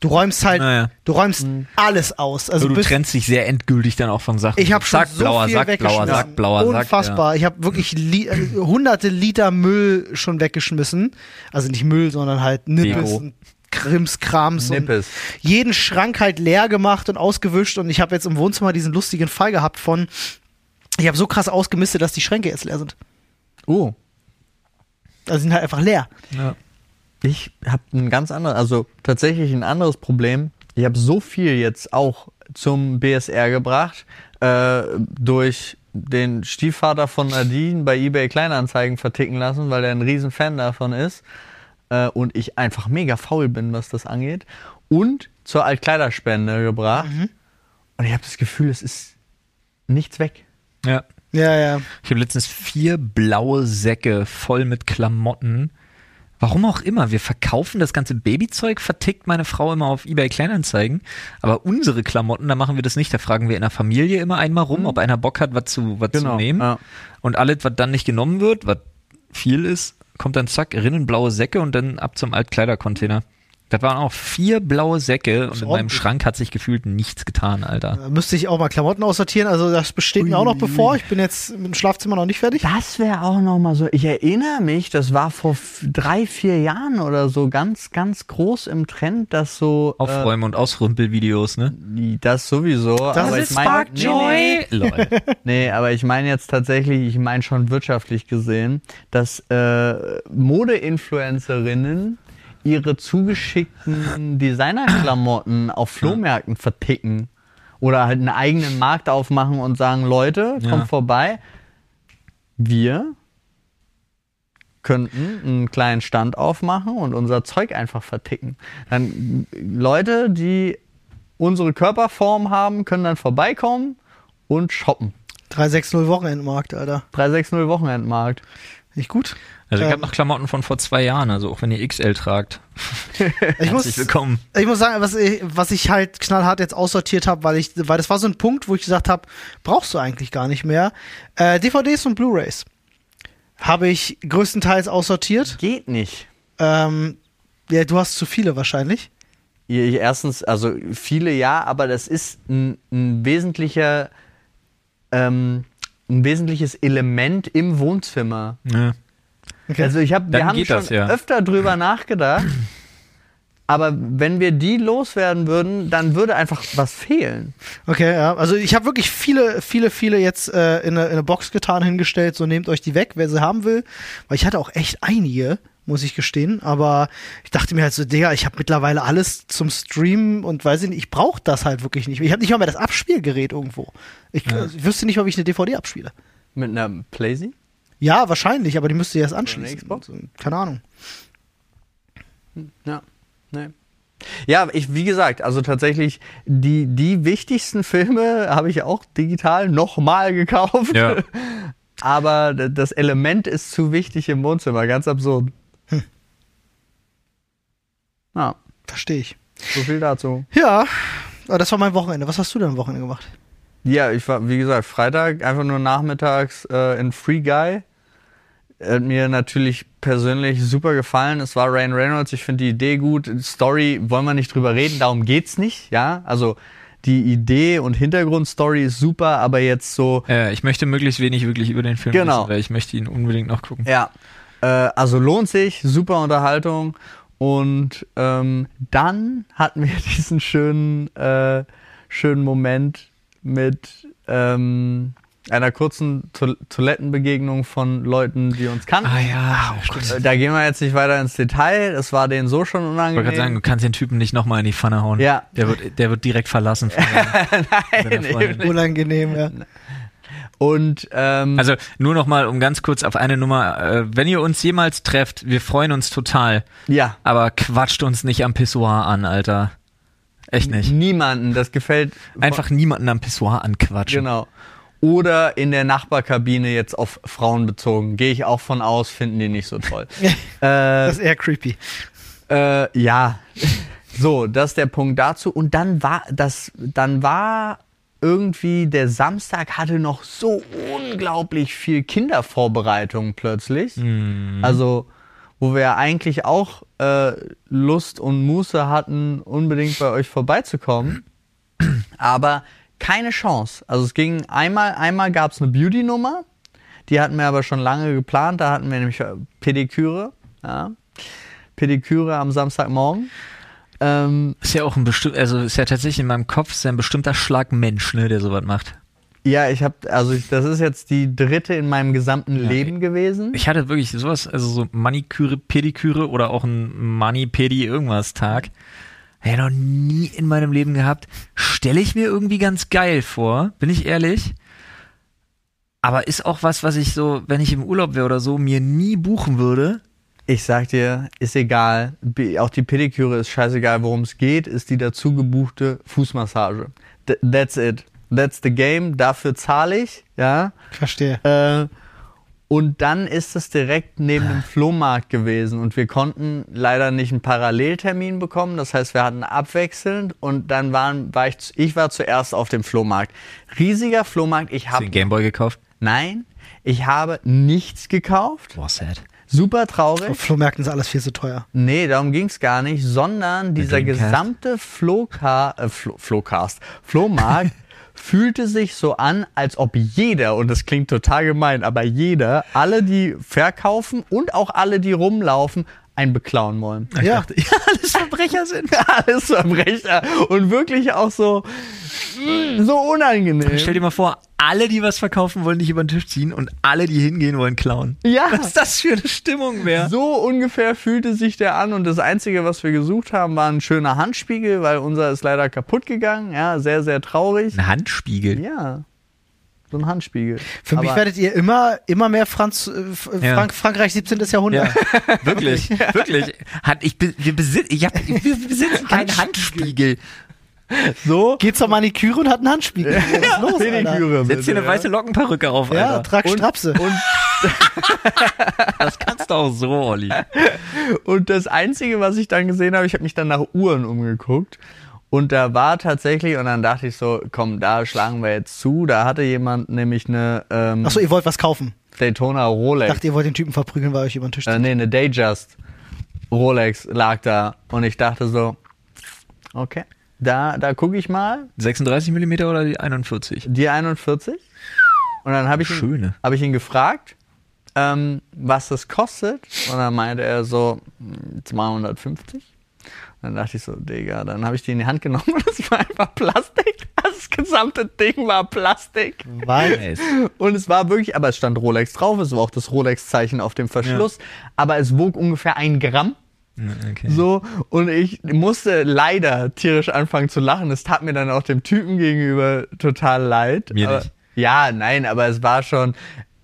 Du räumst halt, Naja. du räumst alles aus. Also du trennst dich sehr endgültig dann auch von Sachen. ich habe schon Sack, so blauer viel Sack, weggeschmissen. blauer Sack, blauer Sack. Unfassbar. Ich habe wirklich li äh, hunderte Liter Müll schon weggeschmissen. Also nicht Müll, sondern halt Nippes Deko. und Krims, Krams und Nippes. jeden Schrank halt leer gemacht und ausgewischt und ich habe jetzt im Wohnzimmer diesen lustigen Fall gehabt von ich habe so krass ausgemistet, dass die Schränke jetzt leer sind. Oh. Also sind halt einfach leer. Ja. Ich habe ein ganz anderes, also tatsächlich ein anderes Problem. Ich habe so viel jetzt auch zum BSR gebracht, äh, durch den Stiefvater von Nadine bei eBay Kleinanzeigen verticken lassen, weil er ein riesen Fan davon ist äh, und ich einfach mega faul bin, was das angeht. Und zur Altkleiderspende gebracht. Und ich habe das Gefühl, es ist nichts weg. ja. Ja, ja. Ich habe letztens vier blaue Säcke voll mit Klamotten. Warum auch immer. Wir verkaufen das ganze Babyzeug, vertickt meine Frau immer auf eBay Kleinanzeigen. Aber unsere Klamotten, da machen wir das nicht. Da fragen wir in der Familie immer einmal rum, ob einer Bock hat, was zu, was zu nehmen. Ja. Und alles, was dann nicht genommen wird, was viel ist, kommt dann zack, rinnen blaue Säcke und dann ab zum Altkleidercontainer. Das waren auch vier blaue Säcke und in meinem. Schrank hat sich gefühlt nichts getan, Alter. Da müsste ich auch mal Klamotten aussortieren. Also das besteht mir auch noch bevor. Ich bin jetzt im Schlafzimmer noch nicht fertig. Das wäre auch noch mal so. Ich erinnere mich, das war vor drei, vier Jahren oder so ganz, ganz groß im Trend, dass so Aufräumen und Ausrümpelvideos, ne? äh, das sowieso. aber ich mein- Nee, nee, <laughs> Lol. nee, aber ich meine jetzt tatsächlich, ich meine schon wirtschaftlich gesehen, dass äh, Modeinfluencerinnen ihre zugeschickten Designerklamotten auf Flohmärkten verticken oder halt einen eigenen Markt aufmachen und sagen, Leute, kommt Ja. vorbei. Wir könnten einen kleinen Stand aufmachen und unser Zeug einfach verticken. Dann Leute, die unsere Körperform haben, können dann vorbeikommen und shoppen. 360 Wochenendmarkt, Alter. 360 Wochenendmarkt. Nicht gut. Also ich Ähm. habe noch Klamotten von vor zwei Jahren, also auch wenn ihr XL tragt. <laughs> Ich muss, Herzlich willkommen. ich muss sagen, was ich, was ich halt knallhart jetzt aussortiert habe, weil ich, weil das war so ein Punkt, wo ich gesagt habe, brauchst du eigentlich gar nicht mehr. Äh, DVDs und Blu-rays habe ich größtenteils aussortiert. Geht nicht. Ähm, ja, du hast zu viele wahrscheinlich. Ich, ich- erstens, also viele ja, aber das ist ein, ein wesentlicher, ähm, ein wesentliches Element im Wohnzimmer. Ja. Okay. Also ich hab, wir haben schon das, ja. öfter drüber nachgedacht. Aber wenn wir die loswerden würden, dann würde einfach was fehlen. Okay, ja. Also ich habe wirklich viele, viele, viele jetzt äh, in, eine, in eine Box getan, hingestellt. So nehmt euch die weg, wer sie haben will. Weil ich hatte auch echt einige, muss ich gestehen. Aber ich dachte mir halt so, Digga, ich habe mittlerweile alles zum Streamen und weiß ich nicht, ich brauche das halt wirklich nicht. Ich habe nicht mal mehr das Abspielgerät irgendwo. Ich, ich wüsste nicht mal, wie ich eine DVD abspiele. Mit einer Playsee? Ja, wahrscheinlich, aber die müsste erst anschließen. Xbox? Keine Ahnung. Ja. Nee. Ja, ich, wie gesagt, also tatsächlich, die, die wichtigsten Filme <laughs> habe ich auch digital nochmal gekauft. Ja. <laughs> Aber das Element ist zu wichtig im Wohnzimmer, ganz absurd. Ja, Verstehe ich. so viel dazu. Ja, aber das war mein Wochenende. Was hast du denn am Wochenende gemacht? Ja, ich war, wie gesagt, Freitag einfach nur nachmittags äh, in Free Guy. Hat mir natürlich persönlich super gefallen. Es war Ryan Reynolds, ich finde die Idee gut. Story wollen wir nicht drüber reden, darum geht's nicht, ja. Also die Idee und Hintergrundstory ist super, aber jetzt so, Äh, ich möchte möglichst wenig wirklich über den Film Genau. wissen, weil ich möchte ihn unbedingt noch gucken. ja. Äh, also lohnt sich, super Unterhaltung. Und ähm, dann hatten wir <laughs> diesen schönen, äh, schönen Moment mit ähm, einer kurzen to Toilettenbegegnung von Leuten, die uns kannten. Ah ja, stimmt. Äh, Da gehen wir jetzt nicht weiter ins Detail. Das war denen so schon Ich wollte gerade sagen, unangenehm. du kannst den Typen nicht nochmal in die Pfanne hauen. Ja. Der wird, der wird direkt verlassen. Von <laughs> Nein. Unangenehm, ja. Und ähm, Also nur nochmal, um ganz kurz auf eine Nummer. Äh, wenn ihr uns jemals trefft, wir freuen uns total. ja, Aber quatscht uns nicht am Pissoir an, Alter. Echt nicht. niemanden. Das gefällt Einfach niemanden am Pissoir anquatschen. Genau. Oder in der Nachbarkabine jetzt auf Frauen bezogen. Gehe ich auch von aus, finden die nicht so toll. äh, <laughs> Das ist eher creepy. äh, ja. <laughs> So, das ist der Punkt dazu. Und dann war das, dann war irgendwie der Samstag hatte noch so unglaublich viel Kindervorbereitung plötzlich. Also, wo wir ja eigentlich auch äh, Lust und Muße hatten, unbedingt bei euch vorbeizukommen. Aber keine Chance. Also es ging einmal, einmal gab es eine Beauty-Nummer. Die hatten wir aber schon lange geplant. Da hatten wir nämlich äh, Pediküre. Ja. Pediküre am Samstagmorgen. Ähm, Ist ja auch ein bestimmt, also ist ja tatsächlich in meinem Kopf ist ja ein bestimmter Schlag Mensch, ne, der sowas macht. ja, ich habe, also ich, das ist jetzt die dritte in meinem gesamten Leben gewesen. Ich hatte wirklich sowas, also so Maniküre, Pediküre oder auch ein Mani-Pedi irgendwas Tag. Hätte ich noch nie in meinem Leben gehabt. Stelle ich mir irgendwie ganz geil vor, bin ich ehrlich. Aber ist auch was, was ich so, wenn ich im Urlaub wäre oder so, mir nie buchen würde. Ich sag dir, ist egal. Auch die Pediküre ist scheißegal, worum es geht, ist die dazu gebuchte Fußmassage. Th that's it. That's the game. Dafür zahle ich, ja. Verstehe. Äh, und dann ist es direkt neben dem Flohmarkt gewesen und wir konnten leider nicht einen Paralleltermin bekommen. Das heißt, wir hatten abwechselnd und dann waren, war ich, zu- ich war zuerst auf dem Flohmarkt. Riesiger Flohmarkt. Ich Hast du habe den Gameboy gekauft? nein, ich habe nichts gekauft. Boah, sad. Super traurig. Auf Flohmärkten ist alles viel zu teuer. Nee, darum ging's gar nicht, sondern dieser gesamte Flohka äh, Flo Flohcast, Flohmarkt <laughs> fühlte sich so an, als ob jeder, und das klingt total gemein, aber jeder, alle, die verkaufen und auch alle, die rumlaufen, einen beklauen wollen. Ja. ja, <laughs> alles Verbrecher sind. <laughs> Alles Verbrecher und wirklich auch so, mm, <laughs> so unangenehm. Stell dir mal vor, alle, die was verkaufen, wollen dich über den Tisch ziehen und alle, die hingehen, wollen klauen. Ja. <laughs> Was das für eine Stimmung wäre. So ungefähr fühlte sich der an und das Einzige, was wir gesucht haben, war ein schöner Handspiegel, weil unser ist leider kaputt gegangen. Ja, sehr, sehr traurig. Ein Handspiegel. Ja, so ein Handspiegel. Für mich Aber- werdet ihr immer, immer mehr Franz, äh, F- Ja. Frank, Frankreich 17. Jahrhundert. Ja, wirklich, <laughs> wirklich. Hat, ich, wir, besit, ich hab, wir besitzen keinen Handspiegel. So Geht zur Maniküre und hat einen Handspiegel. Was ist los, Alter? Pediküre. Setz dir eine bitte, weiße Lockenperücke auf, Ja, Alter. trag Und- Strapse. Und <laughs> Das kannst du auch so, Olli. Und das Einzige, was ich dann gesehen habe, ich habe mich dann nach Uhren umgeguckt. Und da war tatsächlich, und dann dachte ich so, komm, da schlagen wir jetzt zu. Da hatte jemand nämlich eine ähm, Achso, ihr wollt was kaufen. Daytona Ich Rolex. dachte, ihr wollt den Typen verprügeln, weil euch über den Tisch äh, nee, eine Dayjust Rolex lag da. Und ich dachte so, okay, da, da gucke ich mal. 36 mm oder die 41? Die 41. Und dann habe ich, ihn- Schöne. hab ich ihn gefragt, ähm, was das kostet. Und dann meinte er so, hm, 250. Dann dachte ich so, Digga, dann habe ich die in die Hand genommen und <laughs> das war einfach Plastik. Das gesamte Ding war Plastik. Weil, Nice. Und es war wirklich, aber es stand Rolex drauf, es war auch das Rolex-Zeichen auf dem Verschluss, aber es wog ungefähr ein Gramm. Okay. So, und ich musste leider tierisch anfangen zu lachen. Es tat mir dann auch dem Typen gegenüber total leid. Mir aber, nicht. Ja, nein, aber es war schon,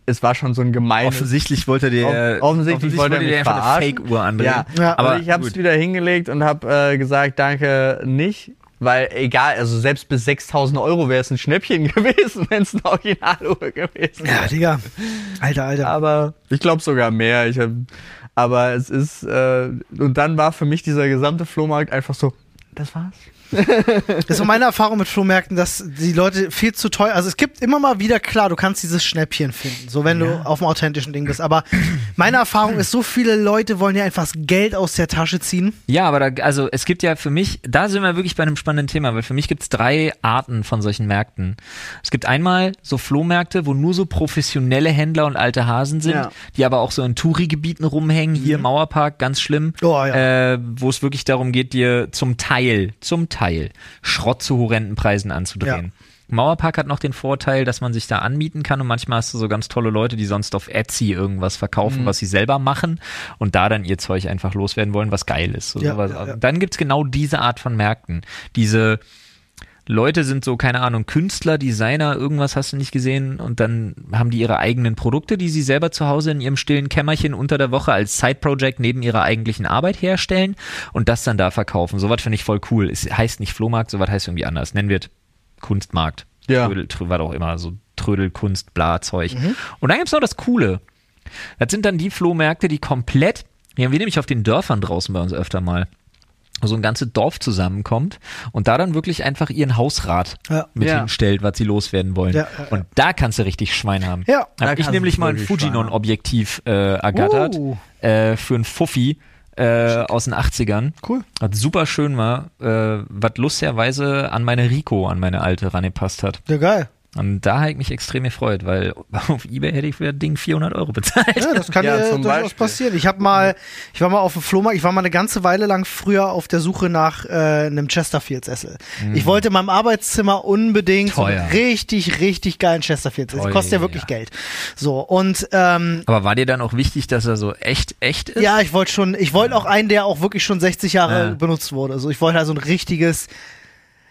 es war schon so ein gemeines. Offensichtlich wollte der, Off- offensichtlich wollte er mich der einfach eine verarschen. Fake-Uhr andrehen. Ja, Ja. aber ich habe es wieder hingelegt und habe äh, gesagt, danke nicht. Weil egal, also selbst bis 6000 Euro wäre es ein Schnäppchen <laughs> gewesen, wenn es eine Originaluhr gewesen wäre. ja, Digga. Alter, Alter. Aber ich glaube sogar mehr. Ich hab, aber es ist, äh, und dann war für mich dieser gesamte Flohmarkt einfach so, das war's. <laughs> Das ist so meine Erfahrung mit Flohmärkten, dass die Leute viel zu teuer, also es gibt immer mal wieder, klar, du kannst dieses Schnäppchen finden, so wenn du auf dem authentischen Ding bist, aber meine Erfahrung ist, so viele Leute wollen ja einfach das Geld aus der Tasche ziehen. Ja, aber da, also es gibt ja für mich, da sind wir wirklich bei einem spannenden Thema, weil für mich gibt es drei Arten von solchen Märkten. Es gibt einmal so Flohmärkte, wo nur so professionelle Händler und alte Hasen sind, Ja. die aber auch so in Touri-Gebieten rumhängen, hier Mauerpark, ganz schlimm, Oh, ja. äh, wo es wirklich darum geht, dir zum Teil, zum Teil Schrott zu horrenden Preisen anzudrehen. Mauerpark hat noch den Vorteil, dass man sich da anmieten kann und manchmal hast du so ganz tolle Leute, die sonst auf Etsy irgendwas verkaufen, was sie selber machen und da dann ihr Zeug einfach loswerden wollen, was geil ist. So Ja, ja, ja. Dann gibt's genau diese Art von Märkten. Diese Leute sind so, keine Ahnung, Künstler, Designer, irgendwas hast du nicht gesehen und dann haben die ihre eigenen Produkte, die sie selber zu Hause in ihrem stillen Kämmerchen unter der Woche als Side-Project neben ihrer eigentlichen Arbeit herstellen und das dann da verkaufen. Sowas finde ich voll cool. Es heißt nicht Flohmarkt, sowas heißt irgendwie anders. Nennen wir es Kunstmarkt. Ja. Trödel, trö, was auch immer, so Trödel, Kunst, bla, Zeug. Und dann gibt's noch das Coole. Das sind dann die Flohmärkte, die komplett, die haben wir nämlich auf den Dörfern draußen bei uns öfter mal, so ein ganzes Dorf zusammenkommt und da dann wirklich einfach ihren Hausrat Ja. mit Ja. hinstellt, was sie loswerden wollen. Ja, ja, ja. Und da kannst du richtig Schwein haben. Ja. Da Hab ich nämlich mal ein Fujinon-Objektiv äh, ergattert Uh. äh, für ein Fuffi äh, aus den 80ern. Cool. Was super schön war, äh, was lustigerweise an meine Rico, an meine alte rangepasst hat. Ja, geil. Und da habe ich mich extrem gefreut, weil <laughs> auf Ebay hätte ich für das Ding 400 Euro bezahlt. Ja, das kann Ja, ja, zum durchaus Beispiel. passieren. Ich habe mal, ich war mal auf dem Flohmarkt, ich war mal eine ganze Weile lang früher auf der Suche nach äh, einem Chesterfield-Sessel. Ich wollte in meinem Arbeitszimmer unbedingt so einen richtig, richtig geilen Chesterfield-Sessel. Teuer, Kostet ja wirklich ja. Geld. So, und ähm, Aber war dir dann auch wichtig, dass er so echt, echt ist? ja, ich wollte schon, ich wollte auch einen, der auch wirklich schon 60 Jahre Ja. benutzt wurde. Also ich wollte halt so ein richtiges,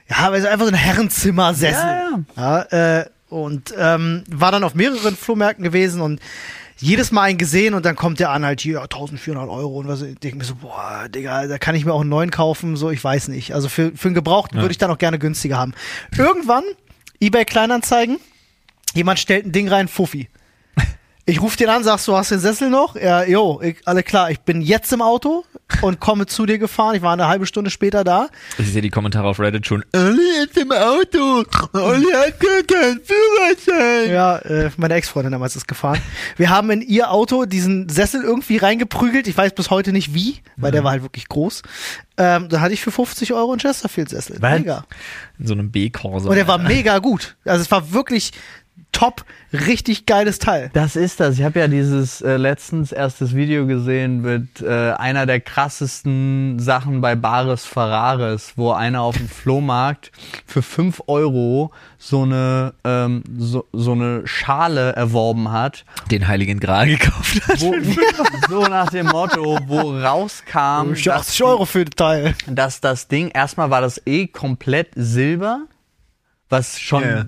ja, also einfach so ein Herrenzimmersessel. Ja, Ja, äh, und ähm, war dann auf mehreren Flohmärkten gewesen und jedes Mal einen gesehen und dann kommt der an halt hier 1400 Euro und was ich denke mir so boah Digga da kann ich mir auch einen neuen kaufen so ich weiß nicht. Also für, für einen Gebrauchten würde ich dann auch gerne günstiger haben. Irgendwann eBay Kleinanzeigen jemand stellt ein Ding rein Fuffi ich rufe den an, sagst du, hast den Sessel noch? Ja, jo, ich, alle klar, ich bin jetzt im Auto und komme zu dir gefahren. Ich war eine halbe Stunde später da. Ich sehe die Kommentare auf Reddit schon. Olli ist im Auto. Olli hat keinen Führerschein. Ja, äh, meine Ex-Freundin damals ist gefahren. Wir haben in ihr Auto diesen Sessel irgendwie reingeprügelt. Ich weiß bis heute nicht wie, weil der war halt wirklich groß. Ähm, da hatte ich für 50 Euro einen Chesterfield-Sessel. Mega. In so einem B-Corso. Und der war mega gut. Also es war wirklich top, richtig geiles Teil. Das ist das. Ich habe ja dieses äh, letztens erstes Video gesehen mit äh, einer der krassesten Sachen bei Bares Ferraris, wo einer auf dem Flohmarkt für 5 Euro so eine, ähm, so, so eine Schale erworben hat, den Heiligen Gral gekauft hat. wo, so nach dem Motto, wo rauskam, Für dass, 80 Euro für das Teil. dass das Ding, erstmal war das eh komplett Silber, was schon Ja, ja.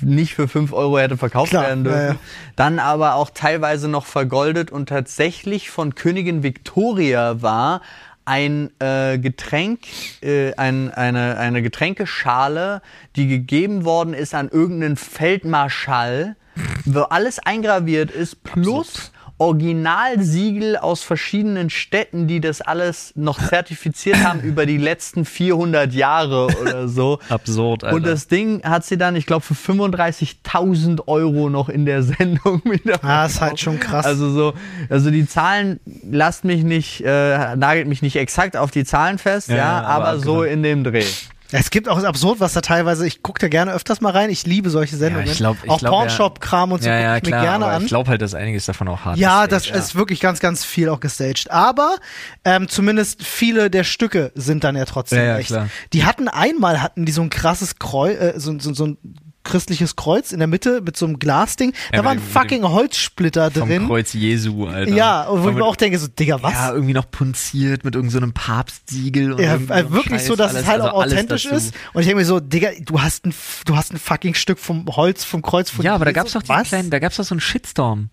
nicht für 5 Euro hätte verkauft Klar, werden dürfen. ja, ja. Dann aber auch teilweise noch vergoldet und tatsächlich von Königin Victoria war ein äh, Getränk, äh, ein, eine, eine Getränkeschale, die gegeben worden ist an irgendeinen Feldmarschall wo alles eingraviert ist, plus Originalsiegel aus verschiedenen Städten, die das alles noch zertifiziert haben <laughs> über die letzten 400 Jahre oder so. Absurd, Alter. Und das Ding hat sie dann, ich glaube, für 35.000 Euro noch in der <laughs> Sendung wieder. Ah, ist halt schon krass. Also so, also die Zahlen lasst mich nicht, äh, nagelt mich nicht exakt auf die Zahlen fest, ja, Ja, aber aber, so abgefahren. in dem Dreh. Es gibt auch ist absurd, was da teilweise, ich gucke da gerne öfters mal rein, ich liebe solche Sendungen. ich glaub- ich auch Pornshop-Kram und so ja, gucke ja, ich mir klar, gerne aber an. ich glaube halt, dass einiges davon auch hart Ja, ist. das ist wirklich ganz, ganz viel auch gestaged. Aber ähm, zumindest viele der Stücke sind dann ja trotzdem Ja, ja, echt. klar. Die hatten einmal hatten die so ein krasses Kreuz, äh, so, so, so ein christliches Kreuz in der Mitte mit so einem Glasding. Da Ja, war ein mit dem- mit fucking Holzsplitter vom drin. Kreuz Jesu, Alter. Ja, wo ich Vom- mir auch denke, so, Digga, was? Ja, irgendwie noch punziert mit irgendeinem so einem Papstsiegel. Und Ja, äh, wirklich Scheiß, so, dass alles, es halt also auch authentisch ist. Und ich denke mir so, Digga, du hast ein, du hast ein fucking Stück vom Holz, vom Kreuz von Ja, aber da Jesus. gab's doch diesen kleinen, da gab's doch so einen Shitstorm.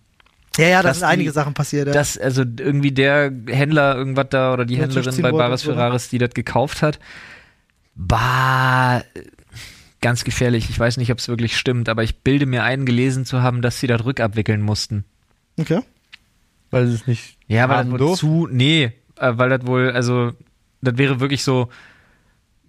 Ja, ja, da sind einige Sachen passiert. Ja. Dass also irgendwie der Händler irgendwas da oder die Ja, Händlerin 15 bei Baris? Ferraris, die das gekauft hat, bah, ganz gefährlich. Ich weiß nicht, ob es wirklich stimmt, aber ich bilde mir ein, gelesen zu haben, dass sie das rückabwickeln mussten. okay. Weil sie es nicht Ja, weil das wohl zu, nee, äh, weil das wohl, also, das wäre wirklich so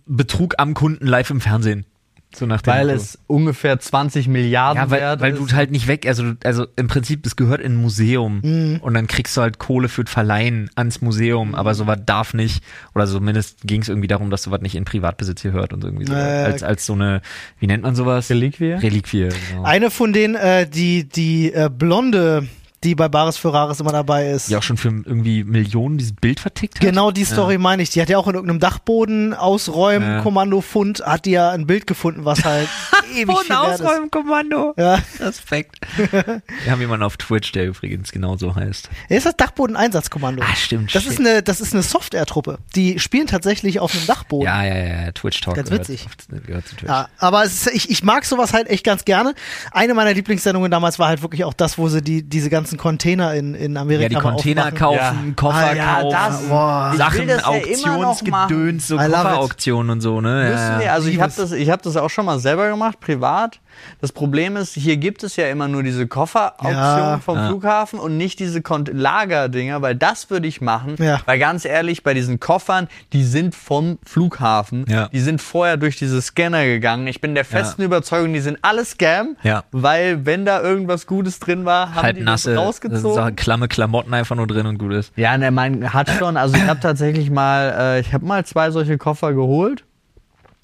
Betrug am Kunden live im Fernsehen. So nach dem Weil Motto. es ungefähr 20 Milliarden Ja, weil, wert weil du ist. halt nicht weg, also, du- also im Prinzip, das gehört in ein Museum Mhm. und dann kriegst du halt Kohle für das Verleihen ans Museum, aber sowas darf nicht, oder zumindest ging es irgendwie darum, dass sowas nicht in Privatbesitz gehört und irgendwie so, Äh, als, als so eine, wie nennt man sowas? Reliquie? Reliquie, genau. Eine von denen, äh, die, die äh, Blonde, die bei Baris Ferraris immer dabei ist. Die auch schon für irgendwie Millionen dieses Bild vertickt hat. Genau die Story meine ich. Die hat ja auch in irgendeinem Dachboden ausräumen, Ja. Kommandofund, hat die ja ein Bild gefunden, was halt <laughs> ewig viel ist. Kommando. Ja. Respekt. <laughs> Wir haben jemanden auf Twitch, der übrigens genauso heißt. Er ist das Dachboden-Einsatzkommando. Ah, stimmt. Das shit. ist eine, das ist eine Software-Truppe. Die spielen tatsächlich auf einem Dachboden. Ja, ja, ja, Twitch Talk. Ganz gehört, witzig. auf- Gehört zu Twitch. Ja, aber ist, ich, ich mag sowas halt echt ganz gerne. Eine meiner Lieblingssendungen damals war halt wirklich auch das, wo sie die, diese ganzen Container in, in Amerika Ja, die Container aufmachen. kaufen, Ja. Koffer Ah, ja, kaufen, das- Sachen, das machen. Auktionsgedöns, so. Kofferauktionen und so, ne? Ja, wir, also ich habe das, ich hab das auch schon mal selber gemacht, privat. Das Problem ist, hier gibt es ja immer nur diese Kofferauktion Ja. vom Ja. Flughafen und nicht diese Lagerdinger, weil das würde ich machen. Ja. Weil ganz ehrlich, bei diesen Koffern, die sind vom Flughafen. Ja. Die sind vorher durch diese Scanner gegangen. Ich bin der festen Überzeugung, die sind alle Scam. Ja. Weil wenn da irgendwas Gutes drin war, haben Halb die nasse, das so rausgezogen. klamme Klamotten einfach nur drin und gut ist. Ja, ne, man hat schon, also ich habe tatsächlich mal, äh, ich habe mal zwei solche Koffer geholt.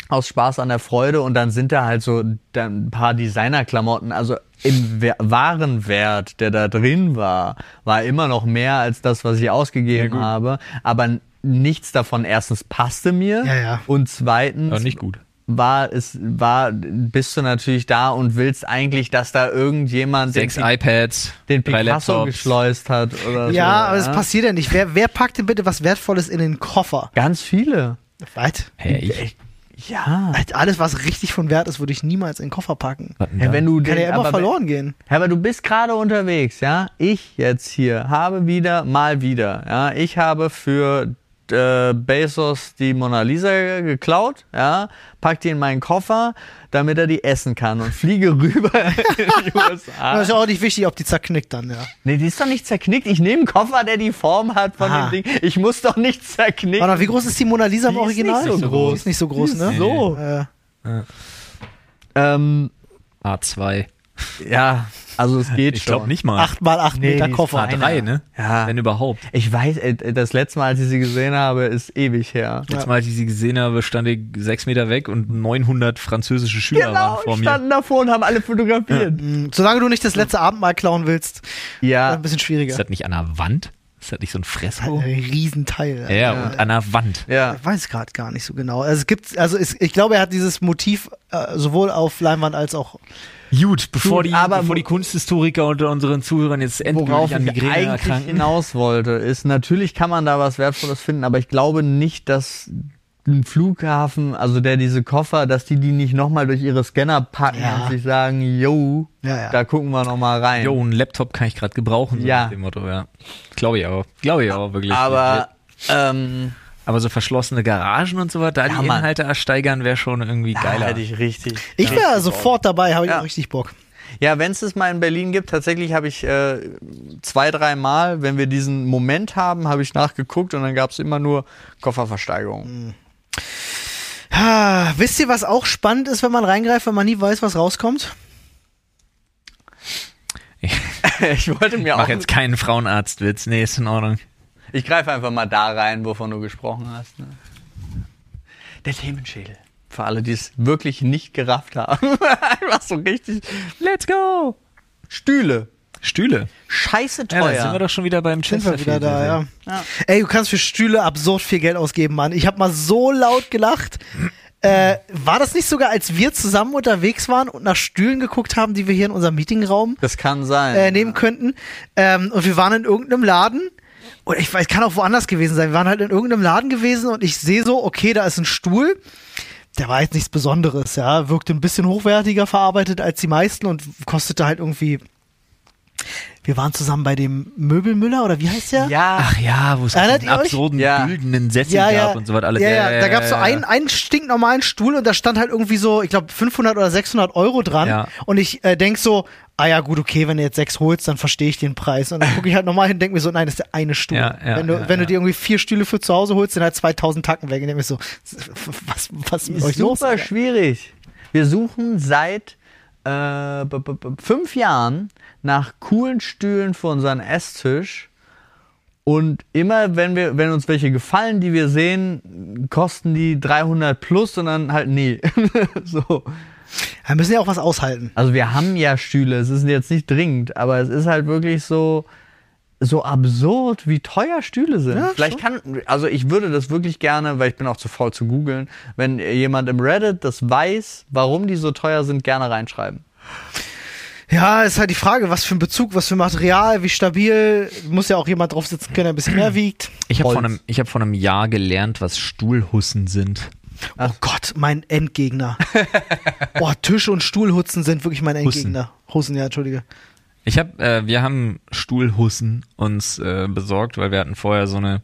Aus Spaß an der Freude und dann sind da halt so ein paar Designerklamotten. Also im We Warenwert, der da drin war, war immer noch mehr als das, was ich ausgegeben gut. habe. Aber nichts davon erstens passte mir Ja, ja. und zweitens Aber nicht gut. war es war bist du natürlich da und willst eigentlich, dass da irgendjemand den, Sechs iPads, den Picasso Laptops. geschleust hat oder so. Ja, aber es passiert ja nicht. Wer, wer packt denn bitte was Wertvolles in den Koffer? Ganz viele. Was? Hey, ich. Ja. Alles, was richtig von Wert ist, würde ich niemals in den Koffer packen. Da? wenn du Kann den- ja immer aber verloren gehen. Aber du bist gerade unterwegs, ja. Ich jetzt hier habe wieder, mal wieder, ja. Ich habe für äh, Bezos die Mona Lisa geklaut, ja. Pack die in meinen Koffer, damit er die essen kann und fliege <laughs> rüber in die <laughs> Das USA. ist ja auch nicht wichtig, ob die zerknickt dann, ja. Nee, die ist doch nicht zerknickt. Ich nehme einen Koffer, der die Form hat von Aha. dem Ding. Ich muss doch nicht zerknicken. Warte, wie groß ist die Mona Lisa im Die ist Original? nicht so groß. Die ist nicht so groß, ne? ist so. Äh, Ähm, A2. ja, also es geht Ich schon. glaube nicht mal. 8 mal 8 Nee, Meter ist Koffer. feiner. A3, ne? Ja. Wenn überhaupt. Ich weiß, äh, das letzte Mal, als ich sie gesehen habe, ist ewig her. Letztes Mal, als ich sie gesehen habe, stand ich sechs Meter weg und 900 französische Schüler Genau, waren vor mir. standen davor und haben alle fotografiert. Mhm. Solange du nicht das letzte Abendmahl klauen willst, Ja, ein bisschen Ist schwieriger. das nicht an der Wand? Ist das nicht so ein Fresko? Ein Riesenteil. Ja, und an der Wand. ja. Ich weiß gerade gar nicht so genau. Also es gibt, also es, ich glaube, er hat dieses Motiv äh, sowohl auf Leinwand als auch. Gut, bevor, Gut, die, aber bevor die Kunsthistoriker unter unseren Zuhörern jetzt Worauf endgültig an ich Migräne eigentlich erkranken. hinaus wollte, ist, natürlich kann man da was Wertvolles finden, aber ich glaube nicht, dass ein Flughafen, also der diese Koffer, dass die die nicht nochmal durch ihre Scanner packen Ja. und sich sagen, yo, Ja, ja. da gucken wir nochmal rein. Jo, ein Laptop kann ich gerade gebrauchen, so Ja. nach dem Motto, ja. Glaube ich auch. Glaube ich auch, wirklich. aber, ähm, aber so verschlossene Garagen und so was, da Ja, die Mann. Inhalte ersteigern, wäre schon irgendwie da geiler. hätte ich richtig. Ich wäre sofort dabei, habe ich Ja. auch richtig Bock. Ja, wenn es es mal in Berlin gibt, tatsächlich habe ich äh, zwei, drei Mal, wenn wir diesen Moment haben, habe ich nachgeguckt und dann gab es immer nur Kofferversteigerungen. Ah, wisst ihr, was auch spannend ist, wenn man reingreift, wenn man nie weiß, was rauskommt? ich <laughs> wollte mir Mach auch. jetzt keinen Frauenarztwitz. Nee, ist in Ordnung. Ich greife einfach mal da rein, wovon du gesprochen hast. Ne? Der Themenschädel. Für alle, die es wirklich nicht gerafft haben. <laughs> einfach so richtig. Let's go! Stühle. Stühle. Scheiße Ja, teuer. da sind wir doch schon wieder beim wir wieder da, ja. Ja. Ey, du kannst für Stühle absurd viel Geld ausgeben, Mann. Ich habe mal so laut gelacht. Äh, war das nicht sogar, als wir zusammen unterwegs waren und nach Stühlen geguckt haben, die wir hier in unserem Meetingraum Das kann sein. äh, nehmen könnten? Ähm, und wir waren in irgendeinem Laden. Und ich weiß, kann auch woanders gewesen sein. Wir waren halt in irgendeinem Laden gewesen und ich sehe so, okay, da ist ein Stuhl. Der war jetzt nichts Besonderes, ja. Wirkte ein bisschen hochwertiger verarbeitet als die meisten und kostete halt irgendwie. Wir waren zusammen bei dem Möbelmüller oder wie heißt der? ja. Ach ja, wo es diesen absurden, Ja. güldenen Sessel ja, ja. gab und so was alles. Ja, ja, da gab es so einen, einen stinknormalen Stuhl und da stand halt irgendwie so, ich glaube, 500 oder 600 Euro dran. Ja. Und ich äh, denk so, ah ja, gut, okay, wenn du jetzt sechs holst, dann verstehe ich den Preis. Und dann gucke ich halt nochmal hin und denke mir so, nein, das ist der eine Stuhl. Ja, ja, wenn du, ja, wenn du ja. dir irgendwie vier Stühle für zu Hause holst, sind halt 2000 Tacken weg. Und ich denke mir so, <laughs> was, was ist mit euch Ist los? super schwierig. Wir suchen seit äh, fünf Jahren nach coolen Stühlen für unseren Esstisch. Und immer, wenn wir, wenn uns welche gefallen, die wir sehen, kosten die 300 plus und dann halt nee. <laughs> so. Wir müssen ja auch was aushalten. Also wir haben ja Stühle, es ist jetzt nicht dringend, aber es ist halt wirklich so, so absurd, wie teuer Stühle sind. Ja, Vielleicht kann, also ich würde das wirklich gerne, weil ich bin auch zu faul zu googeln, wenn jemand im Reddit das weiß, warum die so teuer sind, gerne reinschreiben. Ja, ist halt die Frage, was für ein Bezug, was für Material, wie stabil. Muss ja auch jemand drauf sitzen können, der ein bisschen mehr wiegt. Ich habe vor, einem- ich hab vor einem Jahr gelernt, was Stuhlhussen sind. Oh Gott, mein Endgegner. <laughs> Boah, Tisch- und Stuhlhutzen sind wirklich mein Endgegner. Hussen, ja, entschuldige. Ich hab, äh, wir haben Stuhlhussen uns äh, besorgt, weil wir hatten vorher so eine,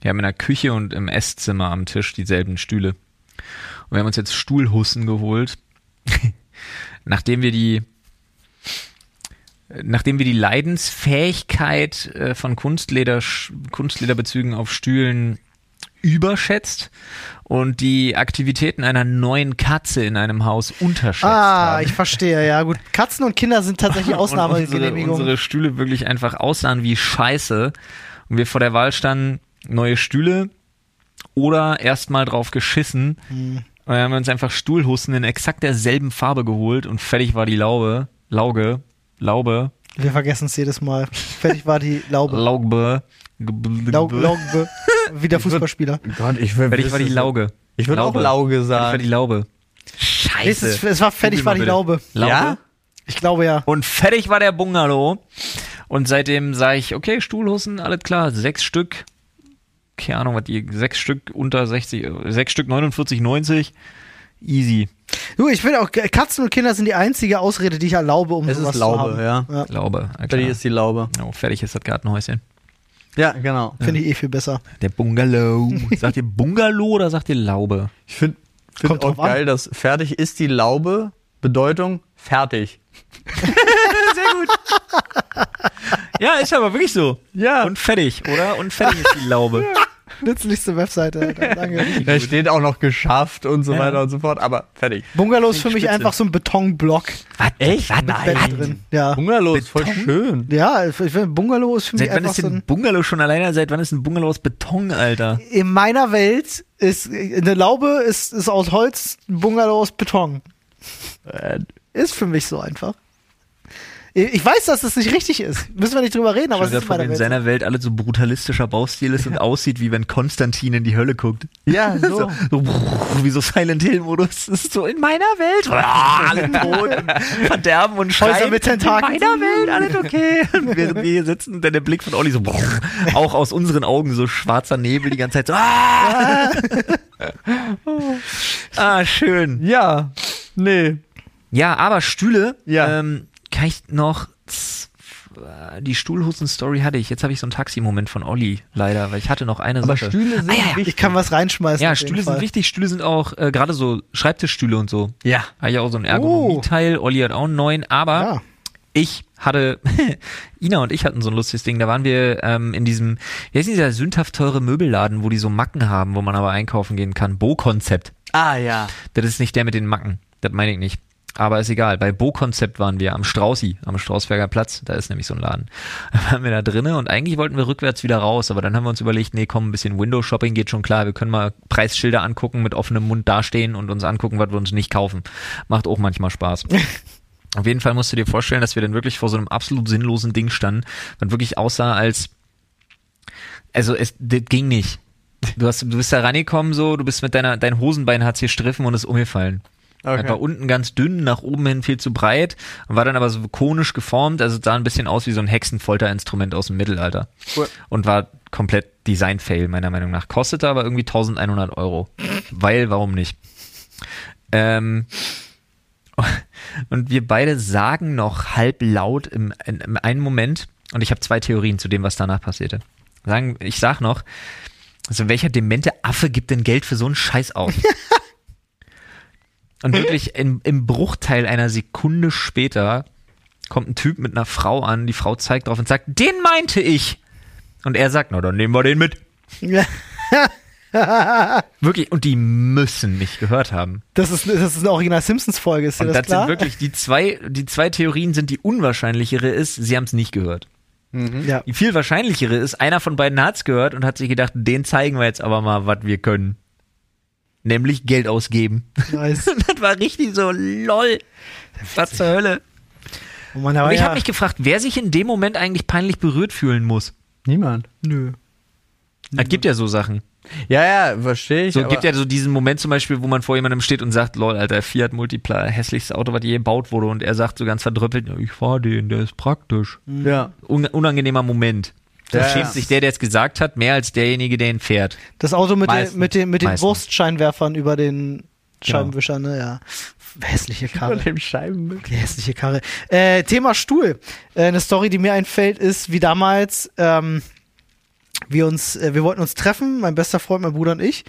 wir haben in der Küche und im Esszimmer am Tisch dieselben Stühle. Und wir haben uns jetzt Stuhlhussen geholt, <laughs> nachdem wir die, nachdem wir die Leidensfähigkeit äh, von Kunstleder, Kunstlederbezügen auf Stühlen überschätzt und die Aktivitäten einer neuen Katze in einem Haus unterschätzt Ah, haben. ich verstehe, ja gut. Katzen und Kinder sind tatsächlich <laughs> Und unsere, Ausnahmegenehmigungen. unsere Stühle wirklich einfach aussahen wie Scheiße. Und wir vor der Wahl standen, neue Stühle oder erstmal drauf geschissen. Hm. Und dann haben wir uns einfach Stuhlhussen in exakt derselben Farbe geholt und fertig war die Laube. Lauge. Laube. Wir vergessen es jedes Mal. Fertig war die Laube. Laube. Laug, <laughs> Laube. Wie der Fußballspieler. Gott, ich will Fertig war die Lauge. Ich würde auch Laube. Lauge Fertig war sagen. die Laube. Nee, es, war fertig, war die. Laube. Laube. Ja? Ich glaube ja. Und fertig war der Bungalow. Und seitdem sage ich, okay, Stuhlhussen, alles klar, sechs Stück. Keine Ahnung, was die, sechs Stück unter 60, äh, sechs Stück 49,90. Easy. Du, ich finde auch, Katzen und Kinder sind die einzige Ausrede, die ich erlaube, um Es sowas ist Laube, zu haben. ja. Laube. Ja, Fertig ist die Laube. Oh, fertig ist das Gartenhäuschen. Ja, genau. Finde ich eh viel besser. Der Bungalow. <laughs> sagt ihr Bungalow oder sagt ihr Laube? Ich finde find Kommt auch drauf an. geil, dass fertig ist die Laube, Bedeutung fertig. <laughs> Ja, ist aber wirklich so. Ja. Und fertig, oder? Und fertig ist die Laube. <laughs> Nützlichste Webseite. <laughs> Danke. Da steht auch noch geschafft und so Ja. weiter und so fort, aber fertig. Bungalow ist für mich Spitze. einfach so ein Betonblock Was? Echt? Was? Nein. Bett drin. Ja. Bungalow ist voll schön. Ja, ich finde, Bungalow ist für mich Seit wann einfach ist so denn ein. Bungalow schon alleine? Seit wann ist ein Bungalow aus Beton, Alter? In meiner Welt ist eine Laube ist, ist aus Holz, ein Bungalow aus Beton. Äh, Ist für mich so einfach. Ich weiß, dass das nicht richtig ist. Müssen wir nicht drüber reden, aber es ist meiner in Welt. seiner Welt alles so brutalistischer Baustil ist und aussieht, wie wenn Konstantin in die Hölle guckt. ja, <laughs> so. So, so wie so Silent Hill Modus. Das ist so in meiner Welt. Alle <laughs> tot und verderben und Häuser schreien. mit Tentakeln. In meiner Welt, alles okay. Und während wir hier sitzen, dann der Blick von Olli so, auch aus unseren Augen so schwarzer Nebel die ganze Zeit so, ah, <laughs> ah schön. Ja, nee. Ja, aber Stühle, Ja. ähm, kann ich noch die Stuhlhusten-Story hatte ich. Jetzt habe ich so einen Taxi-Moment von Olli, leider, weil ich hatte noch eine Aber Sache. Stühle sind Ah, ja, ja. wichtig. Ich kann was reinschmeißen. ja, Stühle sind wichtig. Stühle sind auch äh, gerade so Schreibtischstühle und so. Ja. Habe ich auch so einen Ergonomie-Teil. Olli hat auch einen neuen, aber Ja. ich hatte, <laughs> Ina und ich hatten so ein lustiges Ding. Da waren wir ähm, in diesem, wie heißt dieser sündhaft teure Möbelladen, wo die so Macken haben, wo man aber einkaufen gehen kann. Bo-Konzept. Ah, ja. Das ist nicht der mit den Macken. Das meine ich nicht. Aber ist egal. Bei Bo-Konzept waren wir am Straußi, am Strausberger Platz. Da ist nämlich so ein Laden. <laughs> Da waren wir da drinnen und eigentlich wollten wir rückwärts wieder raus. Aber dann haben wir uns überlegt, nee, komm, ein bisschen Window-Shopping geht schon klar. Wir können mal Preisschilder angucken, mit offenem Mund dastehen und uns angucken, was wir uns nicht kaufen. Macht auch manchmal Spaß. <laughs> Auf jeden Fall musst du dir vorstellen, dass wir dann wirklich vor so einem absolut sinnlosen Ding standen, was wirklich aussah als, also es, das ging nicht. Du hast, du bist da rangekommen so, du bist mit deiner, dein Hosenbein hat hier striffen und ist umgefallen. Okay. Er war unten ganz dünn, nach oben hin viel zu breit, war dann aber so konisch geformt, also sah ein bisschen aus wie so ein Hexenfolterinstrument aus dem Mittelalter. Cool. Und war komplett Design-Fail, meiner Meinung nach. Kostete aber irgendwie 1100 Euro. Weil, warum nicht? Ähm, <laughs> und wir beide sagen noch halb laut im, in, im einen Moment, und ich habe zwei Theorien zu dem, was danach passierte. Sagen, ich sag noch, also welcher demente Affe gibt denn Geld für so einen Scheiß aus? <laughs> und wirklich im, im Bruchteil einer Sekunde später kommt ein Typ mit einer Frau an, die Frau zeigt drauf und sagt, den meinte ich. Und er sagt, na dann nehmen wir den mit. <laughs> Wirklich, und die müssen mich gehört haben. Das ist, das ist eine Original Simpsons Folge, ist Und das das klar? sind wirklich die zwei, die zwei Theorien sind die unwahrscheinlichere ist, sie haben es nicht gehört. ja. Die viel wahrscheinlichere ist, einer von beiden hat's gehört und hat sich gedacht, den zeigen wir jetzt aber mal, was wir können. Nämlich Geld ausgeben. Nice. <laughs> das war richtig so, lol. Was zur Hölle. Und man, aber Und ich ja, habe mich gefragt, wer sich in dem Moment eigentlich peinlich berührt fühlen muss. Niemand. Nö. Es gibt ja so Sachen. Ja, ja, verstehe ich. So gibt ja so diesen Moment zum Beispiel, wo man vor jemandem steht und sagt, lol, Alter, Fiat Multipla, hässlichstes Auto, was je gebaut wurde. Und er sagt so ganz verdrüppelt, ja, ich fahr den, der ist praktisch. ja. Un unangenehmer Moment. Da Ja, schämt ja. sich der, der es gesagt hat, mehr als derjenige, der ihn fährt. Das Auto mit, den, mit den, mit den Meistens. Wurstscheinwerfern über den Genau. Scheibenwischer, ne? Ja. Hässliche Von Karre. dem Scheibenbild. Die hässliche Karre. Äh, Thema Stuhl. Äh, eine Story, die mir einfällt, ist, wie damals ähm, wir uns, äh, wir wollten uns treffen, mein bester Freund, mein Bruder und ich,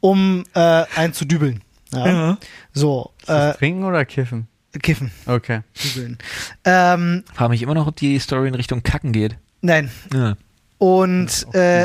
um äh, einen zu dübeln. Ja. So, Ist das äh, Trinken oder Kiffen? kiffen, Okay. dübeln. Ähm, Frage mich immer noch, ob die Story in Richtung Kacken geht. Nein. Ja. Und äh,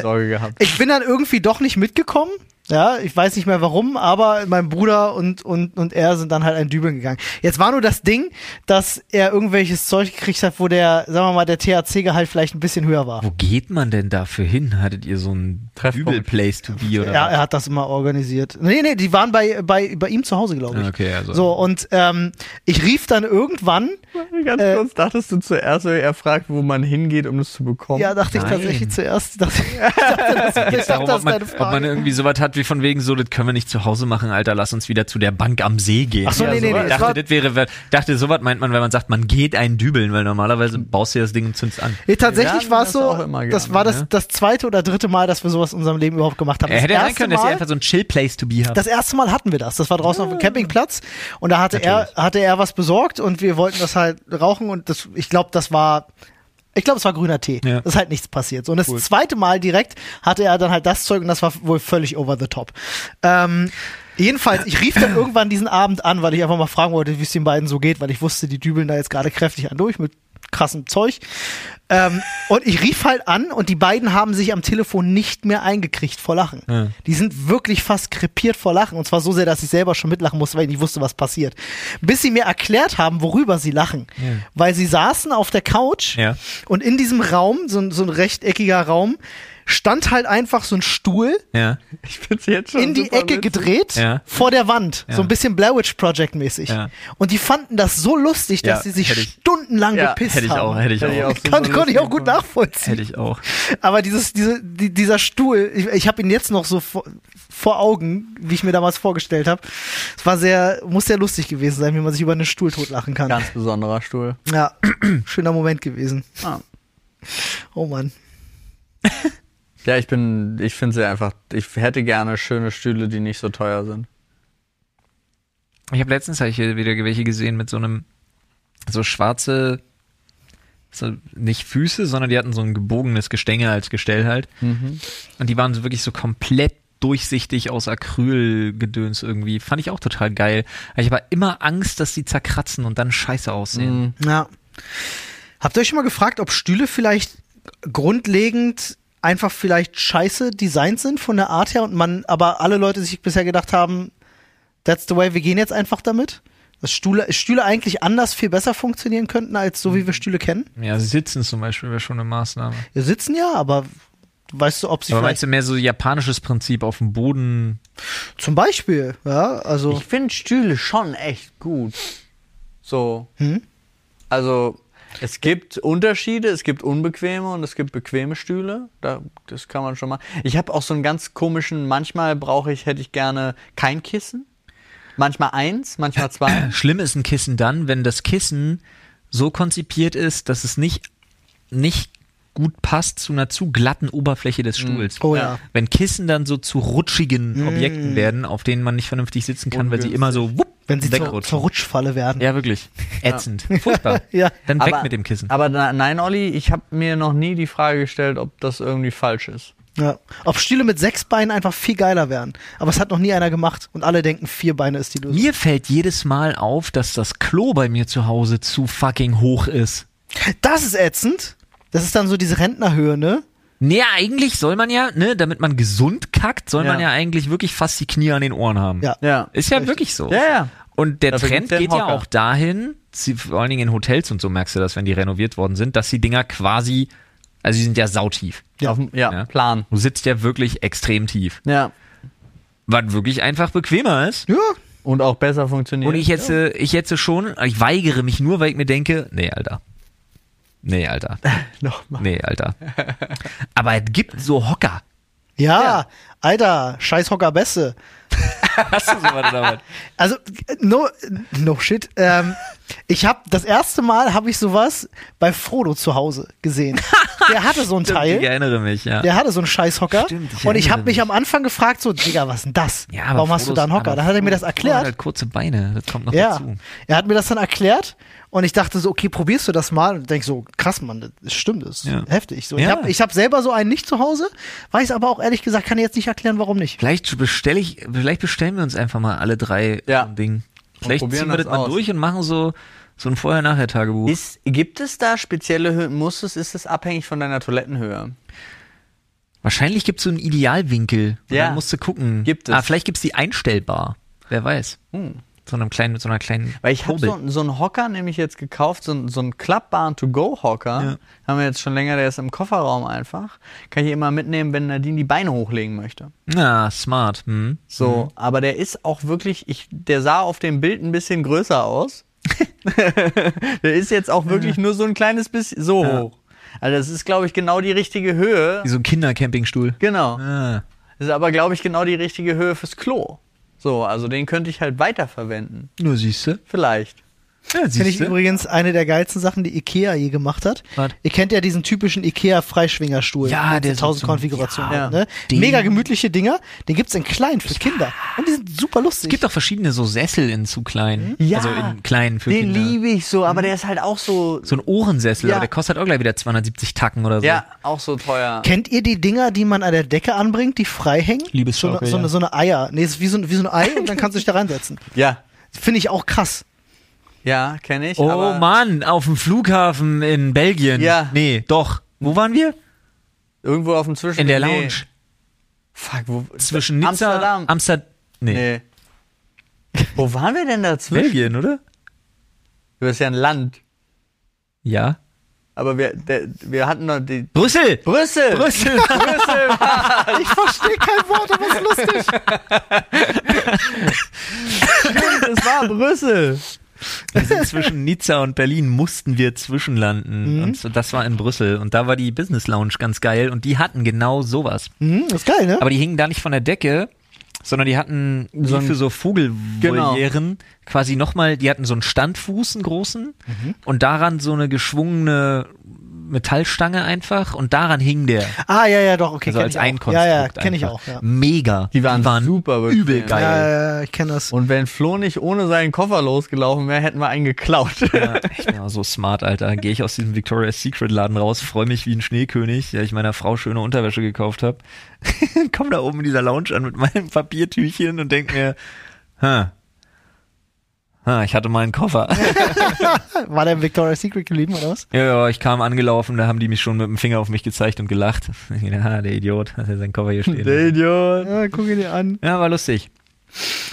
ich bin dann irgendwie doch nicht mitgekommen. Ja, ich weiß nicht mehr warum, aber mein Bruder und, und, und er sind dann halt ein Dübeln gegangen. Jetzt war nur das Ding, dass er irgendwelches Zeug gekriegt hat, wo der, sagen wir mal, der THC-Gehalt vielleicht ein bisschen höher war. Wo geht man denn dafür hin? Hattet ihr so ein Treffpunkt. Übel-Place to be oder Ja, was? er hat das immer organisiert. Nee, nee, die waren bei, bei, bei ihm zu Hause, glaube ich. Okay, also. So, und ähm, ich rief dann irgendwann, Ganz Äh, kurz, dachtest du zuerst, er fragt, wo man hingeht, um das zu bekommen? ja, dachte ich Nein. tatsächlich zuerst, dachte, <laughs> ich dachte, das, ich dachte, darum, das ob ist man, ob man irgendwie sowas hat wie von wegen so, das können wir nicht zu Hause machen, Alter, lass uns wieder zu der Bank am See gehen. Ach so, Ja, nee, nee, sowas. nee. War- dachte, das wäre, dachte, sowas meint man, wenn man sagt, man geht einen dübeln, weil normalerweise baust du das Ding und zündest an. Nee, tatsächlich war es so, immer das gerne, war das, ne? das zweite oder dritte Mal, dass wir sowas in unserem Leben überhaupt gemacht haben. Er Das hätte ja sein erste können, dass ihr Mal- einfach so ein Chill-Place to be habt. Das erste Mal hatten wir das. Das war draußen auf dem Campingplatz und da hatte er, Natürlich. hatte er was besorgt und wir wollten das halt rauchen und das, ich glaube, das war, ich glaube, es war grüner Tee. Ja. Das ist halt nichts passiert. So, und das Cool. zweite Mal direkt hatte er dann halt das Zeug und das war wohl völlig over the top. Ähm, jedenfalls, ich rief dann irgendwann diesen Abend an, weil ich einfach mal fragen wollte, wie es den beiden so geht, weil ich wusste, die dübeln da jetzt gerade kräftig an durch mit krassem Zeug. Ähm, und ich rief halt an und die beiden haben sich am Telefon nicht mehr eingekriegt vor Lachen. Ja. Die sind wirklich fast krepiert vor Lachen und zwar so sehr, dass ich selber schon mitlachen musste, weil ich nicht wusste, was passiert. Bis sie mir erklärt haben, worüber sie lachen. Weil sie saßen auf der Couch Ja. und in diesem Raum, so, so ein rechteckiger Raum, stand halt einfach so ein Stuhl Ja. Ich find's jetzt schon in die Ecke witzig. gedreht Ja. vor der Wand. Ja. So ein bisschen Blair Witch Project mäßig. Ja. Und die fanden das so lustig, dass Ja, sie sich ich- stundenlang Ja, gepisst Hätte ich haben. auch, hätte ich Hätte ich auch. auch Kann, konnte ich auch gut nachvollziehen. Hätte ich auch. Aber dieses, diese, die, dieser Stuhl, ich, ich habe ihn jetzt noch so vor, vor Augen, wie ich mir damals vorgestellt habe. Es war sehr, muss sehr lustig gewesen sein, wie man sich über einen Stuhl totlachen kann. Ganz besonderer Stuhl. Ja, <clears throat> schöner Moment gewesen. Ah. Oh Mann. <laughs> Ja, ich bin, ich finde sie einfach, ich hätte gerne schöne Stühle, die nicht so teuer sind. Ich habe letztens hab ich hier wieder welche gesehen mit so einem so schwarze So, nicht Füße, sondern die hatten so ein gebogenes Gestänge als Gestell halt. Mhm. Und die waren so wirklich so komplett durchsichtig aus Acrylgedöns irgendwie. Fand ich auch total geil. Aber ich habe immer Angst, dass die zerkratzen und dann scheiße aussehen. Ja. Habt ihr euch schon mal gefragt, ob Stühle vielleicht grundlegend einfach vielleicht scheiße designt sind von der Art her und man, aber alle Leute sich bisher gedacht haben, that's the way, wir gehen jetzt einfach damit? Dass Stühle, Stühle eigentlich anders viel besser funktionieren könnten, als so wie wir Stühle kennen? Ja, sitzen zum Beispiel wäre schon eine Maßnahme. Wir sitzen ja, aber weißt du, ob sie Aber vielleicht meinst du mehr so japanisches Prinzip auf dem Boden? zum Beispiel, ja, also Ich finde Stühle schon echt gut. So. Hm? Also, es gibt Unterschiede, es gibt unbequeme und es gibt bequeme Stühle. Da, das kann man schon mal. Ich habe auch so einen ganz komischen, manchmal brauche ich, hätte ich gerne kein Kissen. Manchmal eins, manchmal zwei. <clears throat> Schlimm ist ein Kissen dann, wenn das Kissen so konzipiert ist, dass es nicht, nicht gut passt zu einer zu glatten Oberfläche des Stuhls. oh ja. Wenn Kissen dann so zu rutschigen Objekten werden, auf denen man nicht vernünftig sitzen kann, weil sie immer so wupp, wenn sie zur, zur Rutschfalle werden. ja, wirklich. <laughs> Ätzend. Furchtbar. <laughs> Ja. Dann weg mit dem Kissen. Aber na, nein, Olli, ich habe mir noch nie die Frage gestellt, ob das irgendwie falsch ist. Ja. Ob Stühle mit sechs Beinen einfach viel geiler wären. Aber es hat noch nie einer gemacht und alle denken, vier Beine ist die Lösung. Mir fällt jedes Mal auf, dass das Klo bei mir zu Hause zu fucking hoch ist. Das ist ätzend. Das ist dann so diese Rentnerhöhe, ne? Nee, eigentlich soll man ja, ne, damit man gesund kackt, soll man Ja. ja eigentlich wirklich fast die Knie an den Ohren haben. Ja. Ja. Ist ja wirklich so. Ja, ja. Und der Dafür Trend ja geht einen ja Hocker. auch dahin, sie, vor allen Dingen in Hotels und so merkst du das, wenn die renoviert worden sind, dass die Dinger quasi, also die sind ja sautief. Ja, Auf, dem- ja, Ja. Plan. Du sitzt ja wirklich extrem tief. Ja. Was wirklich einfach bequemer ist. Ja. Und auch besser funktioniert. Und ich jetzt, äh, ich jetzt schon, ich weigere mich nur, weil ich mir denke, nee, Alter. Nee, Alter. <laughs> Nochmal. Nee, Alter. Aber es gibt so Hocker. Ja, Alter, scheiß Hocker Beste. <laughs> Hast du sowas damit? Also, no, no shit. Ähm, ich habe das erste Mal habe ich sowas bei Frodo zu Hause gesehen. <laughs> Der hatte so ein Ich Teil. erinnere mich, ja. Der hatte so einen Scheißhocker. Stimmt, ich und ich habe mich am Anfang gefragt, so, Digga, was denn das? Ja, aber Warum hast du da einen Frodos- Hocker? Dann hat er mir das Frodo hat erklärt. halt kurze Beine, das kommt noch Ja, dazu. er hat mir das dann erklärt und ich dachte so, okay, probierst du das mal? Und denk so, krass, Mann, das stimmt, das ist Ja. heftig. So, Ich Ja. habe ich hab selber so einen nicht zu Hause, weiß aber auch ehrlich gesagt, kann ich jetzt nicht erklären, warum nicht. Vielleicht bestelle ich, vielleicht bestellen wir uns einfach mal alle drei Ja. so ein Ding. Vielleicht probieren ziehen wir das das mal aus. durch und machen so, so ein Vorher-Nachher-Tagebuch. Ist, gibt es da spezielle Höhen? Muss es, ist es abhängig von deiner Toilettenhöhe? Wahrscheinlich gibt es so einen Idealwinkel. Ja. Dann musst du gucken. Gibt es. Ah, vielleicht gibt es die einstellbar. Wer weiß. Hm. So einem kleinen, mit so einer kleinen Weil ich habe so, so einen Hocker nämlich jetzt gekauft, so, einen- so einen klappbaren To-Go-Hocker. Ja. Haben wir jetzt schon länger, der ist im Kofferraum einfach. Kann ich immer mitnehmen, wenn Nadine die Beine hochlegen möchte. Na, smart. Hm. So, aber der ist auch wirklich, ich, der sah auf dem Bild ein bisschen größer aus. <laughs> der ist jetzt auch wirklich nur so ein kleines bisschen so Ja. hoch. Also das ist, glaube ich, genau die richtige Höhe. Wie so ein Kindercampingstuhl. Genau. Ah. Das ist aber, glaube ich, genau die richtige Höhe fürs Klo. So, also den könnte ich halt weiterverwenden. Nur siehst du. Vielleicht. Ja, Finde ich übrigens eine der geilsten Sachen, die Ikea je gemacht hat. Was? Ihr kennt ja diesen typischen Ikea-Freischwingerstuhl. Ja, mit der so so 1000 zum- Konfigurationen. ja, ne? den- Mega gemütliche Dinger. Den gibt's in klein für Kinder. Und die sind super lustig. Es gibt auch verschiedene so Sessel in zu klein. Ja, Also in kleinen für Den Kinder. liebe ich so, aber der ist halt auch so. So ein Ohrensessel, Ja. aber der kostet auch gleich wieder 270 Tacken oder so. Ja, auch so teuer. Kennt ihr die Dinger, die man an der Decke anbringt, die frei hängen? Liebesschaukel, so, eine, so, eine, so eine Eier. Nee, es ist wie so, ein- wie so ein Ei und dann kannst du dich da reinsetzen. <laughs> Ja. Finde ich auch krass. Ja, kenne ich. Oh Mann, auf dem Flughafen in Belgien. Ja. Nee, doch. Wo waren wir? Irgendwo auf dem Zwischen. In der nee. Lounge. Fuck, wo? Zwischen Nizza, Amsterdam. Amsterdam. Nee. Nee. Wo waren wir denn dazwischen? Belgien, oder? Das ist ja ein Land. Ja. Aber wir, der, wir hatten noch die. Brüssel! Brüssel! Brüssel! <laughs> Brüssel! <laughs> Ich verstehe kein Wort, aber es ist lustig. <laughs> Es war Brüssel! Wir sind zwischen <laughs> Nizza und Berlin mussten wir zwischenlanden. Mhm. Und so, das war in Brüssel. Und da war die Business Lounge ganz geil. Und die hatten genau sowas. Hm, ist geil, ne? Aber die hingen da nicht von der Decke, sondern die hatten So für so Vogelvolieren quasi nochmal, die hatten so einen Standfuß, einen großen, Mhm. und daran so eine geschwungene Metallstange einfach und daran hing der. Ah, ja, ja, doch, okay. Also kenn als ich ein. Konstrukt. Ja, ja, kenne ich einfach. auch, ja. Mega. Die waren super bequem. übel Ja, geil. ja, ja, ich kenne das. Und wenn Flo nicht ohne seinen Koffer losgelaufen wäre, hätten wir einen geklaut. Ja, ich bin auch so smart, Alter. Gehe ich aus diesem Victoria's Secret Laden raus, freue mich wie ein Schneekönig, der ich meiner Frau schöne Unterwäsche gekauft habe. <laughs> Komm da oben in dieser Lounge an mit meinem Papiertüchchen und denk mir, ha, ha, ich hatte meinen Koffer. <laughs> War der im Victoria's Secret geblieben, oder was? ja, ja, ich kam angelaufen, da haben die mich schon mit dem Finger auf mich gezeigt und gelacht. Ich dachte, ha, der Idiot, hat er seinen Koffer hier stehen. Der Idiot. Ja, guck ihn dir an. Ja, war lustig.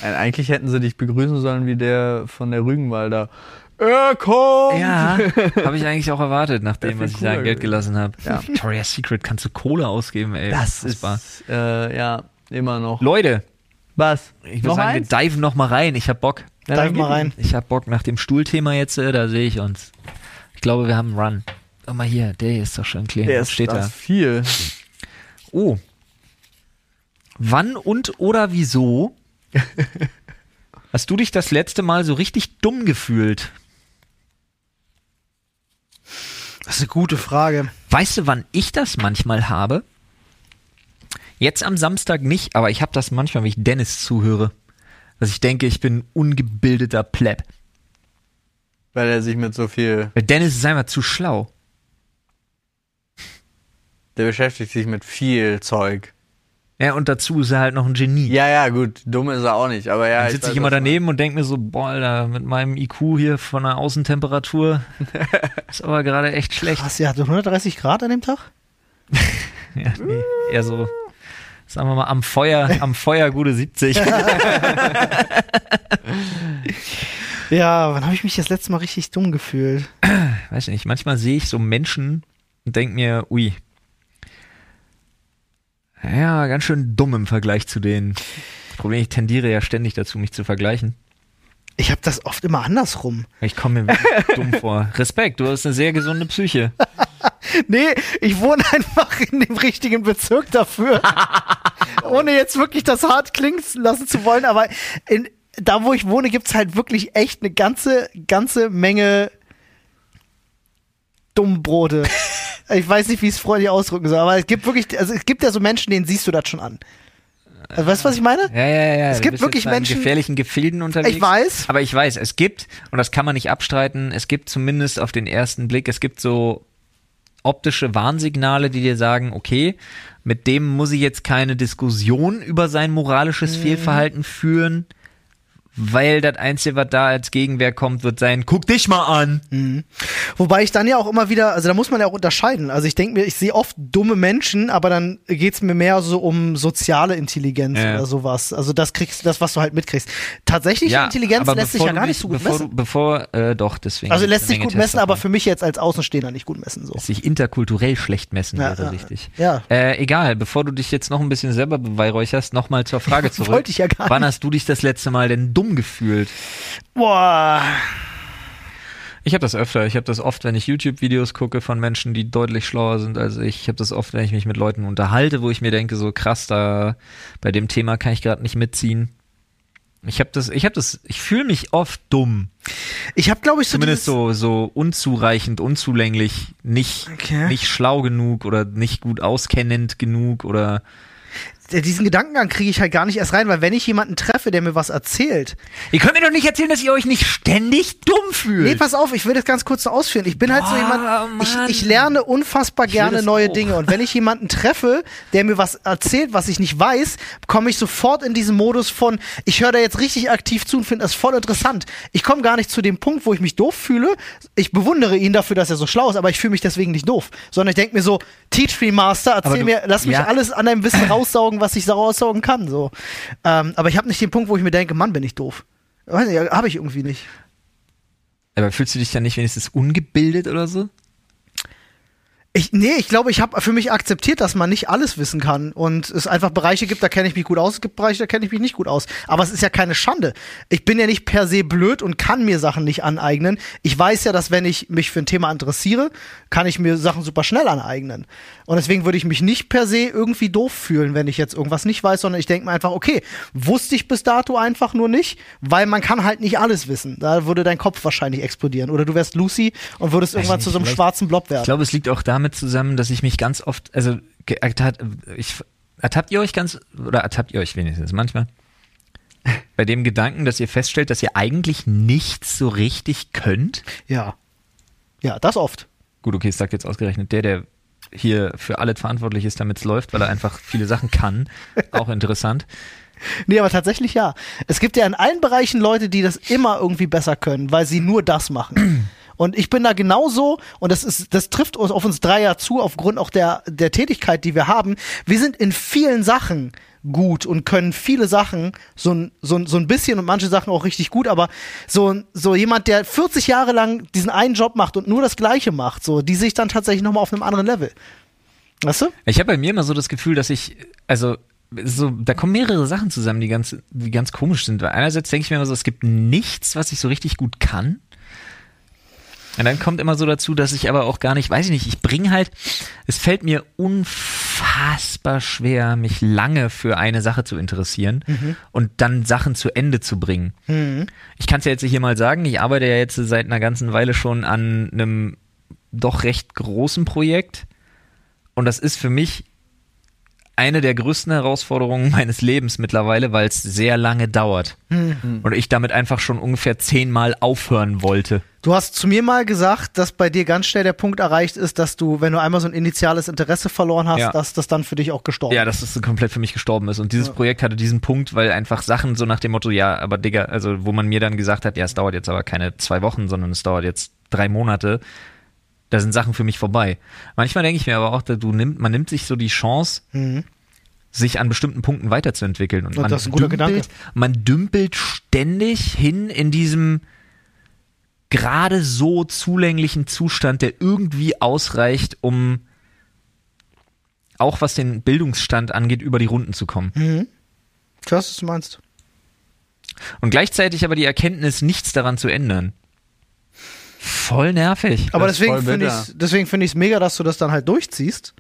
Äh, Eigentlich hätten sie dich begrüßen sollen wie der von der Rügenwalder. Er kommt! Ja, <laughs> habe ich eigentlich auch erwartet, nachdem was ich da Geld gelassen habe. Ja. Victoria's Secret kannst du Kohle ausgeben, ey. Das Unfassbar. ist, äh, ja, immer noch. Leute, Was? ich würde sagen, wir diven noch mal rein. Ich hab Bock. Ja, Dive dann mal rein. Ich hab Bock nach dem Stuhlthema jetzt, äh, da sehe ich uns. Ich glaube, wir haben einen Run. Guck mal hier, der hier ist doch schon clean. Der Was ist steht das da? viel. Oh. Wann und oder wieso <laughs> hast du dich das letzte Mal so richtig dumm gefühlt? Das ist eine gute Frage. Weißt du, wann ich das manchmal habe? Jetzt am Samstag nicht, aber ich habe das manchmal, wenn ich Dennis zuhöre. Dass ich denke, ich bin ein ungebildeter Pleb. Weil er sich mit so viel. Weil Dennis ist einfach zu schlau. Der beschäftigt sich mit viel Zeug. Ja, und dazu ist er halt noch ein Genie. Ja, ja, gut. Dumm ist er auch nicht. Aber ja. Dann sitze weiß, ich immer du daneben und denke mir so, boah, Alter, mit meinem IQ hier von der Außentemperatur <laughs> ist aber gerade echt schlecht. Ja, hatte 130 Grad an dem Tag? <laughs> Ja, nee, eher so, sagen wir mal, am Feuer, am Feuer gute 70. <laughs> Ja, wann habe ich mich das letzte Mal richtig dumm gefühlt? Weiß nicht, manchmal sehe ich so Menschen und denke mir, ui, ja, ganz schön dumm im Vergleich zu denen. Das Problem, ich tendiere ja ständig dazu, mich zu vergleichen. Ich habe das oft immer andersrum. Ich komme mir dumm vor. Respekt, du hast eine sehr gesunde Psyche. <laughs> <laughs> Nee, ich wohne einfach in dem richtigen Bezirk dafür. <laughs> Ohne jetzt wirklich das hart klingen lassen zu wollen, aber in, da, wo ich wohne, gibt's halt wirklich echt eine ganze, ganze Menge Dummbrote. <laughs> ich weiß nicht, wie ich es freundlich ausdrücken soll, aber es gibt wirklich, also es gibt ja so Menschen, denen siehst du das schon an. Also, weißt du, was ich meine? Ja, ja, ja. Es gibt wirklich da in Menschen- gefährlichen Gefilden unterwegs. Ich weiß. Aber ich weiß, es gibt, und das kann man nicht abstreiten, es gibt zumindest auf den ersten Blick, es gibt so optische Warnsignale, die dir sagen, okay, mit dem muss ich jetzt keine Diskussion über sein moralisches Mhm. Fehlverhalten führen, weil das Einzige, was da als Gegenwehr kommt, wird sein, guck dich mal an. Mhm. Wobei ich dann ja auch immer wieder, also da muss man ja auch unterscheiden. Also ich denke mir, ich sehe oft dumme Menschen, aber dann geht's mir mehr so um soziale Intelligenz Ja. oder sowas. Also das kriegst das, was du halt mitkriegst. Tatsächliche Intelligenz aber lässt sich ja gar nicht so gut bevor, messen. Bevor, äh, doch, deswegen. Also lässt sich gut messen, aber für mich jetzt als Außenstehender nicht gut messen so. sich interkulturell schlecht messen Ja, wäre ja, richtig. ja. Äh, egal, bevor du dich jetzt noch ein bisschen selber beweihräucherst, nochmal zur Frage <laughs> zurück. Wollte ich ja gar Wann nicht. hast du dich das letzte Mal denn dumm gefühlt? Boah. Ich habe das öfter. Ich habe das oft, wenn ich YouTube-Videos gucke von Menschen, die deutlich schlauer sind als ich. Ich habe das oft, wenn ich mich mit Leuten unterhalte, wo ich mir denke, so krass, da bei dem Thema kann ich gerade nicht mitziehen. Ich habe das, ich habe das, ich fühle mich oft dumm. Ich habe glaube ich so Zumindest so, so unzureichend, unzulänglich, nicht, Okay. nicht schlau genug oder nicht gut auskennend genug oder diesen Gedankengang kriege ich halt gar nicht erst rein, weil wenn ich jemanden treffe, der mir was erzählt, Ihr könnt mir doch nicht erzählen, dass ihr euch nicht ständig dumm fühlt. Nee, pass auf, ich will das ganz kurz so ausführen. Ich bin halt so Boah, jemand, ich, ich lerne unfassbar gerne neue auch. Dinge. Und wenn ich jemanden treffe, der mir was erzählt, was ich nicht weiß, komme ich sofort in diesen Modus von, ich höre da jetzt richtig aktiv zu und finde das voll interessant. Ich komme gar nicht zu dem Punkt, wo ich mich doof fühle. Ich bewundere ihn dafür, dass er so schlau ist, aber ich fühle mich deswegen nicht doof. Sondern ich denke mir so, Teach me Master, erzähl du- mir, lass mich ja. alles an deinem Wissen raussaugen, was ich raussaugen kann. So. Ähm, aber ich habe nicht den Punkt, wo ich mir denke, Mann, bin ich doof. Habe ich irgendwie nicht. Aber fühlst du dich dann nicht wenigstens ungebildet oder so? Ich, nee, ich glaube, ich habe für mich akzeptiert, dass man nicht alles wissen kann und es einfach Bereiche gibt, da kenne ich mich gut aus, es gibt Bereiche, da kenne ich mich nicht gut aus. Aber es ist ja keine Schande. Ich bin ja nicht per se blöd und kann mir Sachen nicht aneignen. Ich weiß ja, dass wenn ich mich für ein Thema interessiere, kann ich mir Sachen super schnell aneignen. Und deswegen würde ich mich nicht per se irgendwie doof fühlen, wenn ich jetzt irgendwas nicht weiß, sondern ich denke mir einfach, okay, wusste ich bis dato einfach nur nicht, weil man kann halt nicht alles wissen. Da würde dein Kopf wahrscheinlich explodieren. Oder du wärst Lucy und würdest irgendwann nicht, zu so einem schwarzen Blob Ich werden. glaube, es liegt auch damit zusammen, dass ich mich ganz oft, also ertat- ich, ertappt ihr euch ganz, oder ertappt ihr euch wenigstens manchmal, <laughs> bei dem Gedanken, dass ihr feststellt, dass ihr eigentlich nichts so richtig könnt? Ja. Ja, das oft. Gut, okay, es sagt jetzt ausgerechnet der, der hier für alles verantwortlich ist, damit es läuft, weil er einfach viele Sachen kann. <laughs> Auch interessant. Nee, aber tatsächlich ja. Es gibt ja in allen Bereichen Leute, die das immer irgendwie besser können, weil sie nur das machen. <clears throat> Und ich bin da genauso, und das ist, das trifft uns auf uns drei ja zu, aufgrund auch der, der Tätigkeit, die wir haben. Wir sind in vielen Sachen gut und können viele Sachen so ein, so so ein bisschen und manche Sachen auch richtig gut, aber so, so jemand, der 40 Jahre lang diesen einen Job macht und nur das Gleiche macht, so, die sich dann tatsächlich nochmal auf einem anderen Level. Weißt du? Ich habe bei mir immer so das Gefühl, dass ich, also so, da kommen mehrere Sachen zusammen, die ganz, die ganz komisch sind. Weil einerseits denke ich mir immer so, es gibt nichts, was ich so richtig gut kann. Und dann kommt immer so dazu, dass ich aber auch gar nicht, weiß ich nicht, ich bringe halt, es fällt mir unfassbar schwer, mich lange für eine Sache zu interessieren und dann Sachen zu Ende zu bringen. Ich kann es ja jetzt hier mal sagen, ich arbeite ja jetzt seit einer ganzen Weile schon an einem doch recht großen Projekt. Und das ist für mich eine der größten Herausforderungen <laughs> meines Lebens mittlerweile, weil es sehr lange dauert. Und ich damit einfach schon ungefähr zehnmal aufhören wollte. Du hast zu mir mal gesagt, dass bei dir ganz schnell der Punkt erreicht ist, dass du, wenn du einmal so ein initiales Interesse verloren hast, Ja. dass das dann für dich auch gestorben Ja, dass so komplett für mich gestorben ist. Und dieses Projekt hatte diesen Punkt, weil einfach Sachen so nach dem Motto, ja, aber Digga, also wo man mir dann gesagt hat, ja, es dauert jetzt aber keine zwei Wochen, sondern es dauert jetzt drei Monate, da sind Sachen für mich vorbei. Manchmal denke ich mir aber auch, du nimmt, man nimmt sich so die Chance, sich an bestimmten Punkten weiterzuentwickeln. Und, Und man das ist ein guter dümpelt, Gedanke. man dümpelt ständig hin in diesem gerade so zulänglichen Zustand, der irgendwie ausreicht, um auch was den Bildungsstand angeht, über die Runden zu kommen. Ich weiß, was du meinst. Und gleichzeitig aber die Erkenntnis, nichts daran zu ändern. Voll nervig. Aber Das deswegen finde ich deswegen finde ich es mega, dass du das dann halt durchziehst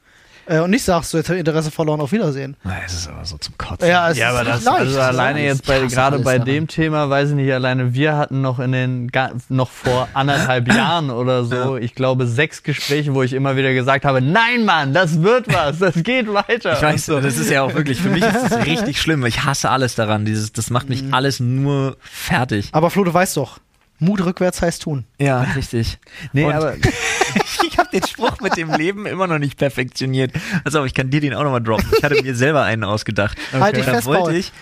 äh, und nicht sagst, du jetzt Interesse verloren, auf Wiedersehen. Es ist aber so zum Kotzen. Ja, es Ja, aber das, leicht. also alleine jetzt bei, gerade bei daran. dem Thema, weiß ich nicht, alleine wir hatten noch in den, noch vor anderthalb <laughs> Jahren oder so, ich glaube, sechs Gespräche, wo ich immer wieder gesagt habe, nein, Mann, das wird was, das geht weiter. Ich weiß, das ist ja auch wirklich, für mich ist das richtig schlimm, weil ich hasse alles daran. Dieses, das macht mich alles nur fertig. Aber Flo, du weißt doch, Mut rückwärts heißt tun. Ja, richtig. Nee, Und- aber <laughs> ich habe den Spruch mit dem Leben immer noch nicht perfektioniert. Also, ich kann dir den auch nochmal droppen. Ich hatte mir selber einen ausgedacht. Halt dich da fest, wollte Paul. ich,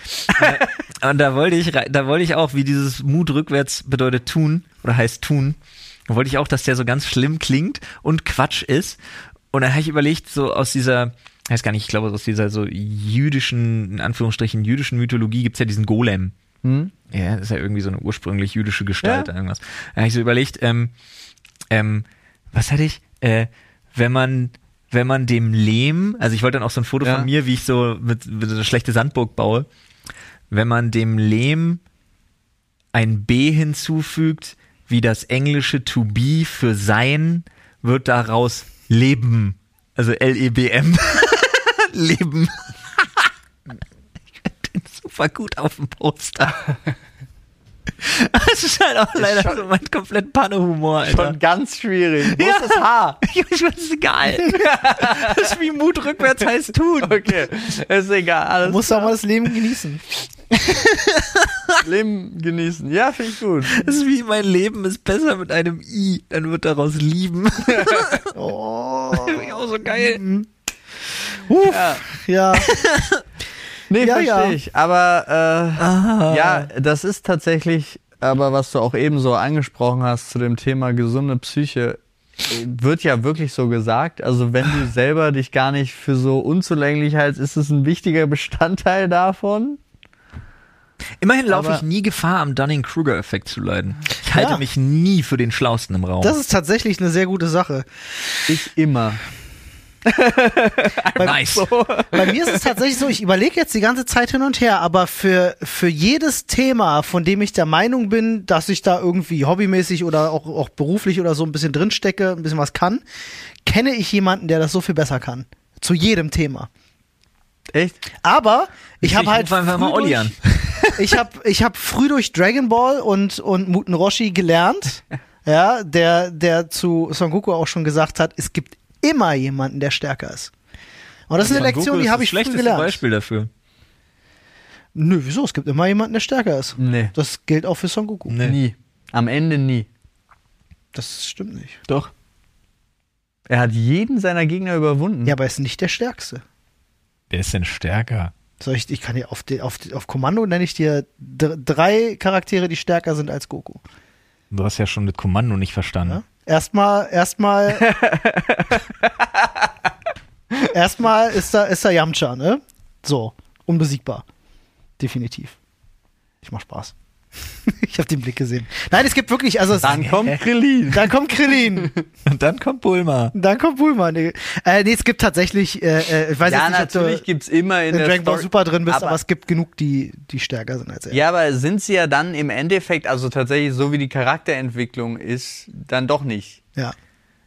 äh, und da wollte ich, da wollte ich auch, wie dieses Mut rückwärts bedeutet tun oder heißt tun, da wollte ich auch, dass der so ganz schlimm klingt und Quatsch ist. Und dann habe ich überlegt, so aus dieser, ich weiß gar nicht, ich glaube, aus dieser so jüdischen, in Anführungsstrichen jüdischen Mythologie gibt's ja diesen Golem. Ja, das ist ja irgendwie so eine ursprünglich jüdische Gestalt Ja. irgendwas. Da habe ich so überlegt, ähm, ähm, was hatte ich? Äh, wenn man, wenn man dem Lehm, also ich wollte dann auch so ein Foto Ja. von mir, wie ich so mit, mit so eine schlechte Sandburg baue, wenn man dem Lehm ein B hinzufügt, wie das englische to be für sein, wird daraus Leben. Also L-E-B-M. <laughs> Leben. Super gut auf dem Poster. Das ist halt auch leider schon- so mein komplett Panne-Humor, Alter. schon ganz schwierig. Wo Ja. ist das Haar? <laughs> Ich weiß, ist egal. <laughs> Das ist wie Mut rückwärts heißt tun. Okay, ist egal. Du Alles musst auch mal das Leben genießen. <laughs> Leben genießen. Ja, finde ich gut. Das ist wie mein Leben ist besser mit einem I. Dann wird daraus lieben. Oh. Finde ich auch so geil. Uff, Ja. ja. Nee, Ja, verstehe ja. ich. Aber äh, ja, das ist tatsächlich, aber was du auch eben so angesprochen hast zu dem Thema gesunde Psyche, wird ja wirklich so gesagt. Also wenn du <laughs> selber dich gar nicht für so unzulänglich hältst, ist es ein wichtiger Bestandteil davon. Immerhin laufe ich nie Gefahr, am Dunning-Kruger-Effekt zu leiden. Ich halte Ja. mich nie für den Schlausten im Raum. Das ist tatsächlich eine sehr gute Sache. Ich immer. <laughs> nice. <laughs> Bei mir ist es tatsächlich so, ich überlege jetzt die ganze Zeit hin und her, aber für, für jedes Thema, von dem ich der Meinung bin, dass ich da irgendwie hobbymäßig oder auch, auch beruflich oder so ein bisschen drinstecke, ein bisschen was kann, kenne ich jemanden, der das so viel besser kann. Zu jedem Thema. Echt? Aber ich habe Ich halt ruf einfach mal Olli an. <laughs> ich habe ich hab früh durch Dragon Ball und, und Muten Roshi gelernt, ja, der, der zu Son Goku auch schon gesagt hat, es gibt immer jemanden, der stärker ist. Und das ist eine Lektion, Goku die habe das ich früh schlechteste gelernt. Beispiel dafür. Nö, wieso? Es gibt immer jemanden, der stärker ist. Nee. Das gilt auch für Son Goku. Nee. Nie. Am Ende nie. Das stimmt nicht. Doch. Er hat jeden seiner Gegner überwunden. Ja, aber er ist nicht der Stärkste. Wer ist denn stärker? Soll ich, ich kann dir auf, die, auf, die, auf Kommando nenne ich dir dr- drei Charaktere, die stärker sind als Goku. Du hast ja schon das Kommando nicht verstanden. Ja? Erstmal, erstmal. <laughs> erstmal ist da, ist da Yamcha, ne? So, unbesiegbar. Definitiv. Ich mach Spaß. <laughs> ich habe den Blick gesehen. Nein, es gibt wirklich, also es, Dann kommt Krillin. dann kommt Krillin, <laughs> Und dann kommt Bulma. dann kommt Bulma. Nee, äh, nee es gibt tatsächlich, äh, äh, ich weiß Ja, jetzt nicht, ob natürlich du gibt's immer in in der Dragon Ball Super drin bist, aber, aber es gibt genug, die, die stärker sind als er. Ja, aber sind sie ja dann im Endeffekt, also tatsächlich so wie die Charakterentwicklung ist, dann doch nicht. ja.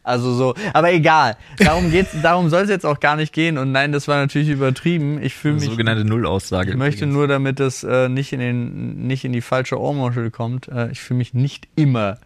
Also so, aber egal. Darum geht's, darum soll es jetzt auch gar nicht gehen. Und nein, das war natürlich übertrieben. Ich fühle mich, Sogenannte Nullaussage. ich möchte übrigens. nur, damit das äh, nicht in den, nicht in die falsche Ohrmuschel kommt. Äh, ich fühle mich nicht immer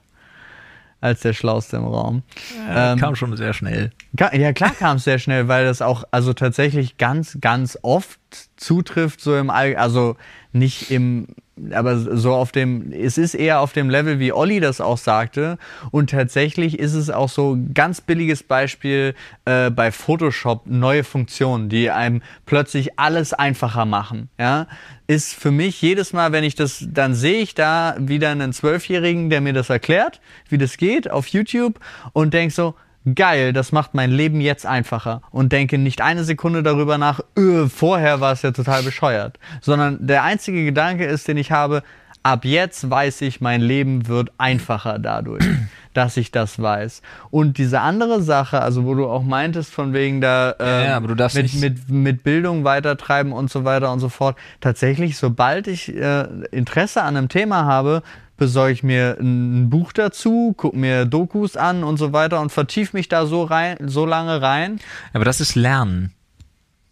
als der Schlauste im Raum. Ja, Ähm, kam schon sehr schnell. Ja, klar kam es sehr schnell, weil das auch also tatsächlich ganz, ganz oft zutrifft, so im All, also nicht im, aber so auf dem, es ist eher auf dem Level, wie Olli das auch sagte. Und tatsächlich ist es auch so ganz billiges Beispiel äh, bei Photoshop neue Funktionen, die einem plötzlich alles einfacher machen. Ja, ist für mich jedes Mal, wenn ich das, dann sehe ich da wieder einen Zwölfjährigen, der mir das erklärt, wie das geht auf YouTube und denk so, geil, das macht mein Leben jetzt einfacher und denke nicht eine Sekunde darüber nach, öh, vorher war es ja total bescheuert, sondern der einzige Gedanke ist, den ich habe, ab jetzt weiß ich, mein Leben wird einfacher dadurch, <clears throat> dass ich das weiß. Und diese andere Sache, also wo du auch meintest, von wegen da ähm, Ja, du darfst mit, mit, mit Bildung weitertreiben und so weiter und so fort. Tatsächlich, sobald ich äh, Interesse an einem Thema habe, besorge ich mir ein Buch dazu, gucke mir Dokus an und so weiter und vertief mich da so rein, so lange rein. Aber das ist Lernen.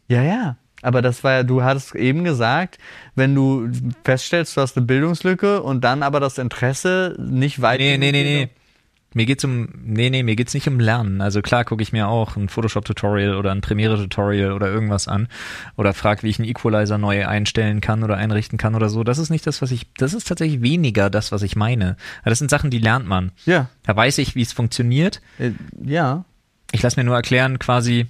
Ja, ja. Aber das war ja, du hattest eben gesagt, wenn du feststellst, du hast eine Bildungslücke und dann aber das Interesse nicht weit. Nee, nee, nee, nee. Mir geht's um, nee, nee, mir geht's nicht um Lernen. Also klar gucke ich mir auch ein Photoshop-Tutorial oder ein Premiere-Tutorial oder irgendwas an oder frag, wie ich einen Equalizer neu einstellen kann oder einrichten kann oder so. Das ist nicht das, was ich, das ist tatsächlich weniger das, was ich meine. Das sind Sachen, die lernt man. Ja, Da weiß ich, wie es funktioniert. äh, ja. Ich lasse mir nur erklären, quasi,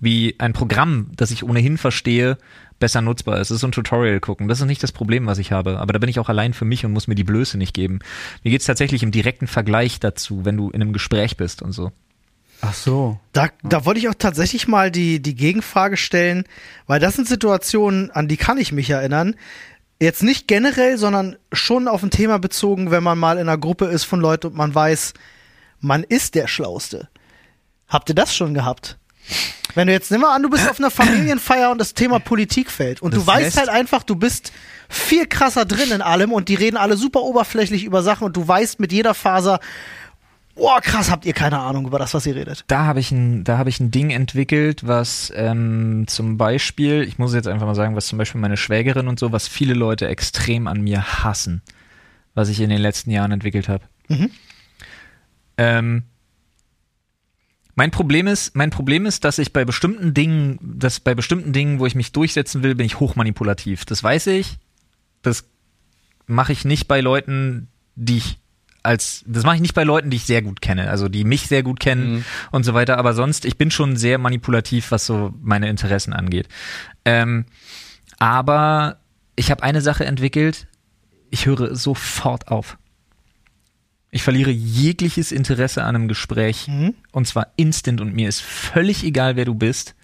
wie ein Programm, das ich ohnehin verstehe, besser nutzbar ist. Das ist so ein Tutorial gucken. Das ist nicht das Problem, was ich habe. Aber da bin ich auch allein für mich und muss mir die Blöße nicht geben. Mir geht's tatsächlich im direkten Vergleich dazu, wenn du in einem Gespräch bist und so. Ach so. Da, da wollte ich auch tatsächlich mal die, die Gegenfrage stellen, weil das sind Situationen, an die kann ich mich erinnern. Jetzt nicht generell, sondern schon auf ein Thema bezogen, wenn man mal in einer Gruppe ist von Leuten und man weiß, man ist der Schlauste. Habt ihr das schon gehabt? Wenn du jetzt, nimm mal an, du bist auf einer Familienfeier und das Thema Politik fällt und du Das weißt heißt- halt einfach, du bist viel krasser drin in allem und die reden alle super oberflächlich über Sachen und du weißt mit jeder Faser, oh krass, habt ihr keine Ahnung über das, was ihr redet. Da habe ich ein, da habe ich ein Ding entwickelt, was ähm, zum Beispiel, ich muss jetzt einfach mal sagen, was zum Beispiel meine Schwägerin und so, was viele Leute extrem an mir hassen, was ich in den letzten Jahren entwickelt habe. Mhm. Ähm, mein Problem ist, mein Problem ist, dass ich bei bestimmten Dingen, dass bei bestimmten Dingen, wo ich mich durchsetzen will, bin ich hochmanipulativ. Das weiß ich. Das mache ich nicht bei Leuten, die ich als, das mache ich nicht bei Leuten, die ich sehr gut kenne, also die mich sehr gut kennen und so weiter. Aber sonst, ich bin schon sehr manipulativ, was so meine Interessen angeht. Ähm, aber ich habe eine Sache entwickelt. Ich höre sofort auf. Ich verliere jegliches Interesse an einem Gespräch und zwar instant und mir ist völlig egal, wer du bist,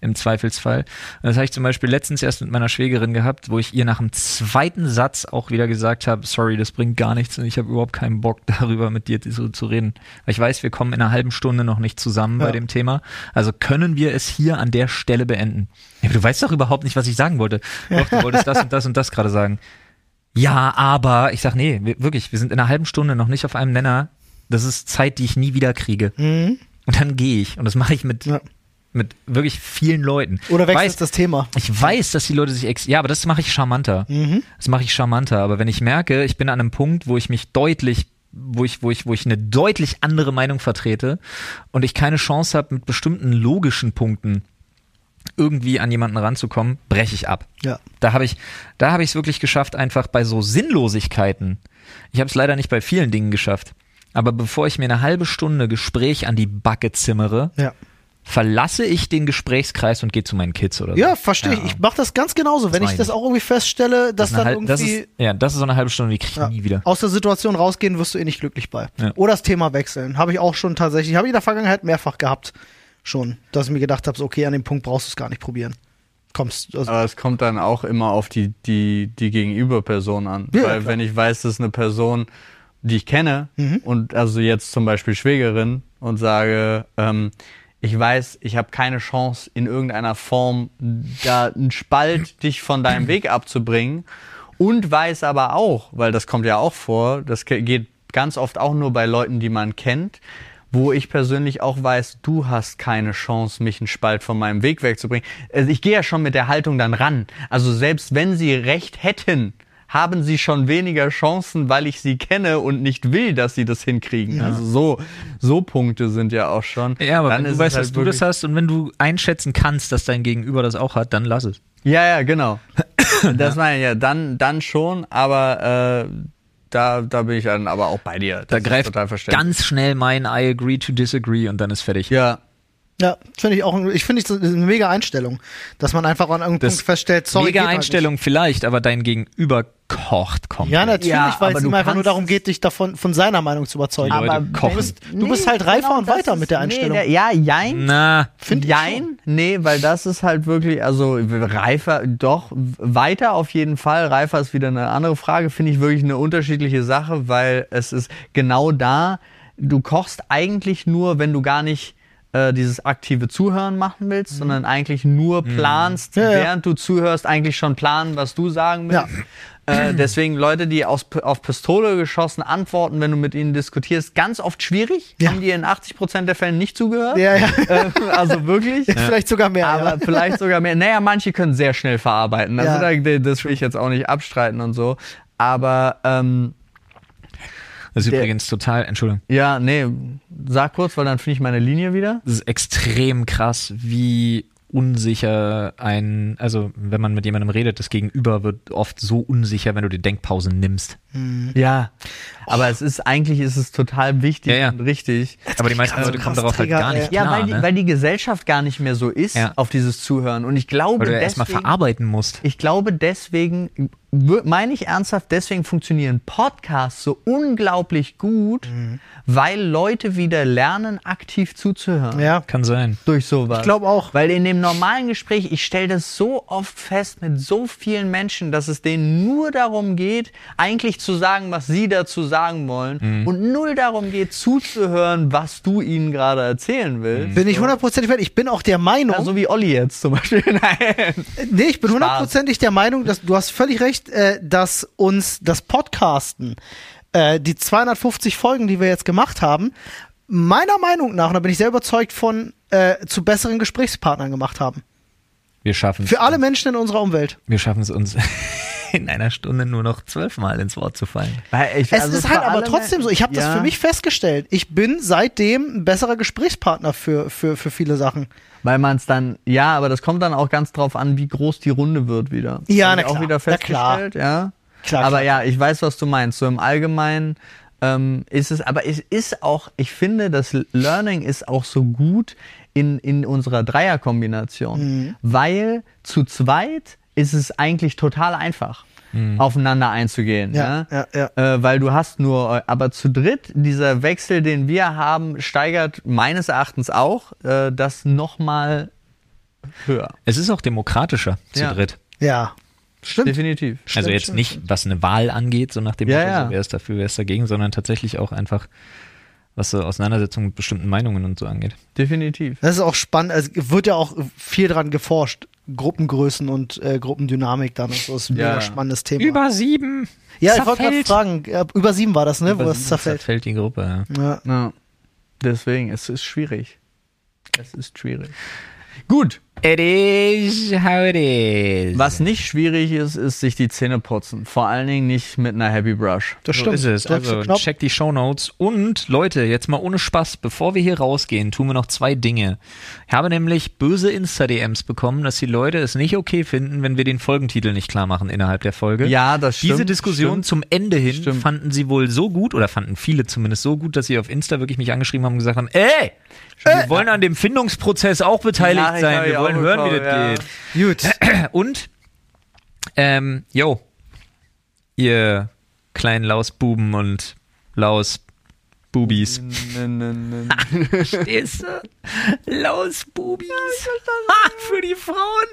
im Zweifelsfall. Und das habe ich zum Beispiel letztens erst mit meiner Schwägerin gehabt, wo ich ihr nach dem zweiten Satz auch wieder gesagt habe, sorry, das bringt gar nichts und ich habe überhaupt keinen Bock <laughs> darüber mit dir so zu reden. Weil ich weiß, wir kommen in einer halben Stunde noch nicht zusammen Ja. bei dem Thema. Also können wir es hier an der Stelle beenden. Ja, du weißt doch überhaupt nicht, was ich sagen wollte. Doch, du wolltest das und das und das gerade sagen. Ja, aber ich sag, nee, wir, wirklich, wir sind in einer halben Stunde noch nicht auf einem Nenner. Das ist Zeit, die ich nie wieder kriege. Und dann gehe ich. Und das mache ich mit, Ja. mit wirklich vielen Leuten. Oder weiß, wechselst das Thema. ich weiß, dass die Leute sich ex ja, aber das mache ich charmanter. Das mache ich charmanter. Aber wenn ich merke, ich bin an einem Punkt, wo ich mich deutlich wo ich, wo ich, wo ich eine deutlich andere Meinung vertrete und ich keine Chance habe, mit bestimmten logischen Punkten irgendwie an jemanden ranzukommen, breche ich ab. Ja. Da habe ich, da habe ich es wirklich geschafft, einfach bei so Sinnlosigkeiten. Ich habe es leider nicht bei vielen Dingen geschafft. Aber bevor ich mir eine halbe Stunde Gespräch an die Backe zimmere, Ja. verlasse ich den Gesprächskreis und gehe zu meinen Kids oder so. Ja, verstehe ich. Ich mache das ganz genauso. Wenn mach ich das auch irgendwie feststelle, dass Das dann halb- das irgendwie ist, ja, das ist so eine halbe Stunde, die kriege ich ja, nie wieder. aus der Situation rausgehen, wirst du eh nicht glücklich bei. Ja. Oder das Thema wechseln. Habe ich auch schon tatsächlich, habe ich in der Vergangenheit mehrfach gehabt. Schon, dass ich mir gedacht habe, so, okay, an dem Punkt brauchst du es gar nicht probieren. Kommst, also, Aber es kommt dann auch immer auf die, die, die Gegenüberperson an. Ja, Weil klar. wenn ich weiß, das ist eine Person, die ich kenne, Mhm. und also jetzt zum Beispiel Schwägerin und sage, ähm, ich weiß, ich habe keine Chance in irgendeiner Form da einen Spalt <clears throat> dich von deinem Weg abzubringen und weiß aber auch, weil das kommt ja auch vor, das ge- geht ganz oft auch nur bei Leuten, die man kennt, wo ich persönlich auch weiß, du hast keine Chance, mich einen Spalt von meinem Weg wegzubringen. Also ich gehe ja schon mit der Haltung dann ran. Also selbst wenn sie recht hätten, haben sie schon weniger Chancen, weil ich sie kenne und nicht will, dass sie das hinkriegen. Also so, so Punkte sind ja auch schon. Ja, aber Dann wenn du weißt, halt dass du das hast und wenn du einschätzen kannst, dass dein Gegenüber das auch hat, dann lass es. Ja, ja, genau. <coughs> Das meine ich ja, dann, dann schon, aber äh, da, da bin ich dann aber auch bei dir. Das Da greift ganz schnell mein I agree to disagree und dann ist fertig. Ja, ja, finde ich auch, ich finde es eine mega Einstellung, dass man einfach an irgendeinem Das Punkt feststellt, sorry. Mega geht halt Einstellung vielleicht, aber dein Gegenüber kocht kommt. Ja, natürlich, Ja, weil es ihm einfach nur darum geht, dich davon von seiner Meinung zu überzeugen. Aber kochen. Du bist, du bist halt reifer und das weiter ist- mit der Einstellung. Nee, der, ja, jein. Na, Find ich Jein, nee, weil das ist halt wirklich, also reifer, doch, weiter auf jeden Fall. Reifer ist wieder eine andere Frage, finde ich wirklich eine unterschiedliche Sache, weil es ist genau da, du kochst eigentlich nur, wenn du gar nicht äh, dieses aktive Zuhören machen willst, sondern eigentlich nur planst, Ja, ja. während du zuhörst, eigentlich schon planen, was du sagen willst. Äh, <clears throat> deswegen Leute, die aus, auf Pistole geschossen antworten, wenn du mit ihnen diskutierst, ganz oft schwierig. Ja. Haben die in 80% der Fälle nicht zugehört. Ja, ja. Äh, also wirklich. <laughs> Vielleicht sogar mehr. Aber ja. <laughs> vielleicht sogar mehr. Naja, manche können sehr schnell verarbeiten. Also Ja. da, das will ich jetzt auch nicht abstreiten und so. Aber ähm, das ist Der- übrigens total, Entschuldigung, ja, nee, sag kurz, weil dann finde ich meine Linie wieder. das ist extrem krass, wie unsicher ein, also wenn man mit jemandem redet, das Gegenüber wird oft so unsicher, wenn du die Denkpause nimmst. Ja. Aber es ist eigentlich ist es total wichtig Ja, ja. und richtig. Aber die meisten Leute kommen darauf halt gar nicht. Ja, klar, weil, die, ne? weil die Gesellschaft gar nicht mehr so ist Ja. auf dieses Zuhören. Und ich glaube, weil du ja erstmal verarbeiten musst. ich glaube deswegen, meine ich ernsthaft, deswegen funktionieren Podcasts so unglaublich gut, Mhm. weil Leute wieder lernen, aktiv zuzuhören. ja. Kann sein. durch sowas. Ich glaube auch. Weil in dem normalen Gespräch, ich stelle das so oft fest mit so vielen Menschen, dass es denen nur darum geht, eigentlich zu sagen, was sie dazu sagen wollen Mhm. und null darum geht, zuzuhören, was du ihnen gerade erzählen willst. Bin ich hundertprozentig wert. Ich bin auch der Meinung, Ja, so wie Olli jetzt zum Beispiel. <laughs> Nein. nee, ich bin hundertprozentig der Meinung, dass du hast völlig recht, äh, dass uns das Podcasten, äh, die 250 Folgen, die wir jetzt gemacht haben, meiner Meinung nach, und da bin ich sehr überzeugt von, äh, zu besseren Gesprächspartnern gemacht haben. Wir schaffen Für alle Menschen in unserer Umwelt. Wir schaffen es uns in einer Stunde nur noch zwölfmal ins Wort zu fallen. Weil ich- Es also ist für halt aber trotzdem so. Ich habe das Ja. für mich festgestellt. Ich bin seitdem ein besserer Gesprächspartner für, für, für viele Sachen. Weil man es dann, ja, aber das kommt dann auch ganz drauf an, wie groß die Runde wird wieder. Ja, na ich auch klar. wieder Na klar. festgestellt, ja. Klar, aber klar. ja, ich weiß, was du meinst. So im Allgemeinen ähm, ist es, aber es ist auch, ich finde, das Learning ist auch so gut in, in unserer Dreierkombination, Mhm. weil zu zweit ist es eigentlich total einfach. aufeinander einzugehen. Ja, ne? ja, ja. Äh, weil du hast nur, aber zu dritt, dieser Wechsel, den wir haben, steigert meines Erachtens auch äh, das nochmal höher. Es ist auch demokratischer zu Ja. dritt. Ja. Stimmt. Definitiv. also Stimmt, jetzt stimmt, nicht, was eine Wahl angeht, so nach dem Ja, Motto, ja. so, wer ist dafür, wer ist dagegen, sondern tatsächlich auch einfach, was so Auseinandersetzungen mit bestimmten Meinungen und so angeht. Definitiv. Das ist auch spannend. Es wird ja auch viel dran geforscht. Gruppengrößen und äh, Gruppendynamik dann und so. Das ist ein Ja. mega spannendes Thema. sieben. ja, ich wollte gerade fragen, über sieben war das, ne? wo es zerfällt. zerfällt die Gruppe, ja. Ja. Ja. Deswegen, es ist schwierig. Es ist schwierig. Gut. It is how it is. Was nicht schwierig ist, ist sich die Zähne putzen. Vor allen Dingen nicht mit einer Happy Brush. Das So stimmt. ist es. Also check die Shownotes. Und Leute, jetzt mal ohne Spaß, bevor wir hier rausgehen, tun wir noch zwei Dinge. Ich habe nämlich böse Insta-DMs bekommen, dass die Leute es nicht okay finden, wenn wir den Folgentitel nicht klar machen innerhalb der Folge. Ja, das stimmt. Diese Diskussion stimmt. zum Ende hin Stimmt. fanden sie wohl so gut, oder fanden viele zumindest so gut, dass sie auf Insta wirklich mich angeschrieben haben und gesagt haben, ey, wir wollen an dem Findungsprozess auch beteiligt sein, wir auch wollen hören, wie das ja. geht. Gut. <clears throat> Und, ähm, yo, ihr kleinen Lausbuben und Lausbubis. Verstehst du? Lausbubis. Ah, für die Frauen.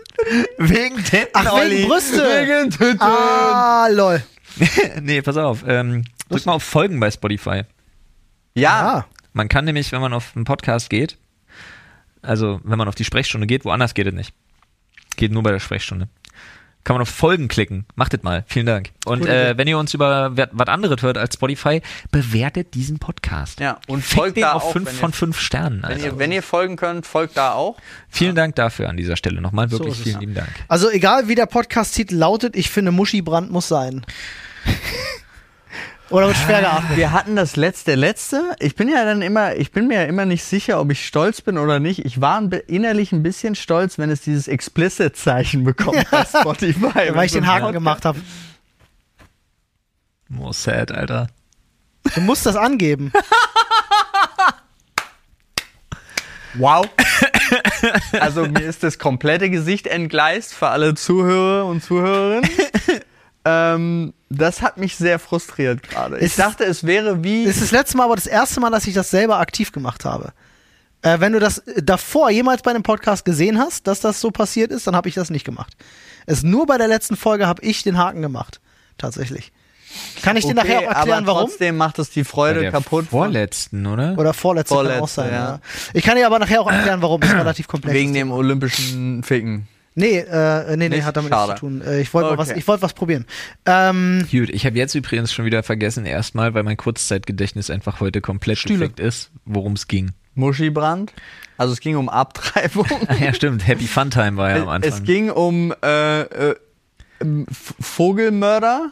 Wegen Titten, Ach, wegen Brüste. Wegen Titten. Ah, lol. <laughs> nee, pass auf. Ähm, drück mal auf Folgen bei Spotify. Ja. Man kann nämlich, wenn man auf einen Podcast geht, also wenn man auf die Sprechstunde geht, woanders geht es nicht. Geht nur bei der Sprechstunde. Kann man auf Folgen klicken. Macht es mal. Vielen Dank. Und äh, wenn ihr uns über was anderes hört als Spotify, bewertet diesen Podcast. Ja, und Fickt folgt den da auf auch, 5 wenn ihr- von 5 Sternen. Wenn ihr, wenn ihr folgen könnt, folgt da auch. Vielen Dank dafür an dieser Stelle nochmal. Wirklich es. vielen lieben Dank. Also egal wie der Podcast-Titel lautet, ich finde Muschi-Brand muss sein. <laughs> Oder wird schwer geachtet. Wir hatten das letzte, letzte. Ich bin ja dann immer, ich bin mir ja immer nicht sicher, ob ich stolz bin oder nicht. Ich war innerlich ein bisschen stolz, wenn es dieses Explicit-Zeichen bekommt bei <laughs> Spotify. Weil ich den Haken gemacht habe. More sad, Alter. Du musst das angeben. <laughs> Wow. Also mir ist das komplette Gesicht entgleist für alle Zuhörer und Zuhörerinnen. <laughs> ähm, das hat mich sehr frustriert gerade. Ich dachte, es wäre wie. Das ist das letzte Mal, aber das erste Mal, dass ich das selber aktiv gemacht habe. Äh, wenn du das äh, davor jemals bei einem Podcast gesehen hast, dass das so passiert ist, dann habe ich das nicht gemacht. Es nur bei der letzten Folge habe ich den Haken gemacht. Tatsächlich. Kann ich dir nachher auch erklären, aber warum? trotzdem macht es die Freude der kaputt. vorletzten, oder? Oder vorletzte, kann auch sein. Ja. ja. Ich kann dir aber nachher auch erklären, warum. Das ist relativ komplex. Wegen dem olympischen Ficken. Nee, äh, nee, nee, Nicht? hat damit Schade. nichts zu tun. Äh, ich wollte mal was, Okay. ich wollte was probieren. Ähm, Gut, ich habe jetzt übrigens schon wieder vergessen, erstmal, weil mein Kurzzeitgedächtnis einfach heute komplett Stühle. defekt ist, worum es ging. Muschibrand. Also es ging um Abtreibung. <laughs> Ja, stimmt. Happy Fun Time war ja am Anfang. Es ging um äh, äh, Vogelmörder.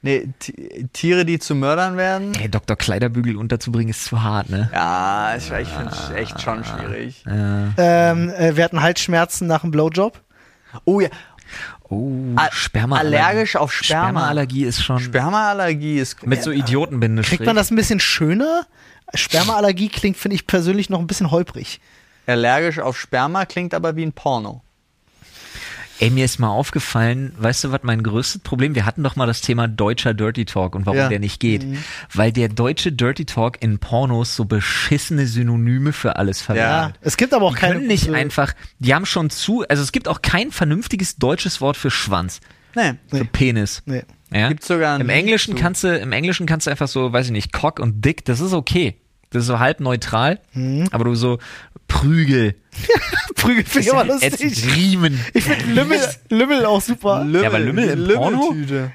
Nee, Ti- Tiere, die zu Mördern werden. Ey, Dr. Kleiderbügel unterzubringen ist zu hart, ne? Ja, ich, ich finde es echt schon schwierig. ähm, äh, wir hatten Halsschmerzen nach dem Blowjob. Oh ja, Oh, Spermaallergie. allergisch auf Sperma. Spermaallergie ist schon Spermaallergie ist mit so Idiotenbindestrich. Kriegt man das ein bisschen schöner? Spermaallergie klingt, finde ich persönlich noch ein bisschen holprig. allergisch auf Sperma klingt aber wie ein Porno. Ey, mir ist mal aufgefallen, weißt du, was mein größtes Problem? Wir hatten doch mal das Thema deutscher Dirty Talk und warum Ja. der nicht geht. Weil der deutsche Dirty Talk in Pornos so beschissene Synonyme für alles verwendet. Ja. Es gibt aber auch Die keine. können nicht einfach, die haben schon zu, also es gibt auch kein vernünftiges deutsches Wort für Schwanz, Nee. für Penis. Nee. Ja? Gibt's sogar Im Englischen kannst du, im Englischen kannst du einfach so, weiß ich nicht, Cock und Dick, das ist okay. Das ist so halb neutral, Mhm. aber du so Prügel, <laughs> Prügel finde ich aber ätzend, lustig. Riemen. Ich finde Lümmel, Lümmel auch super. Lümmel, Ja, aber Lümmel im Porno? Lümmeltüte.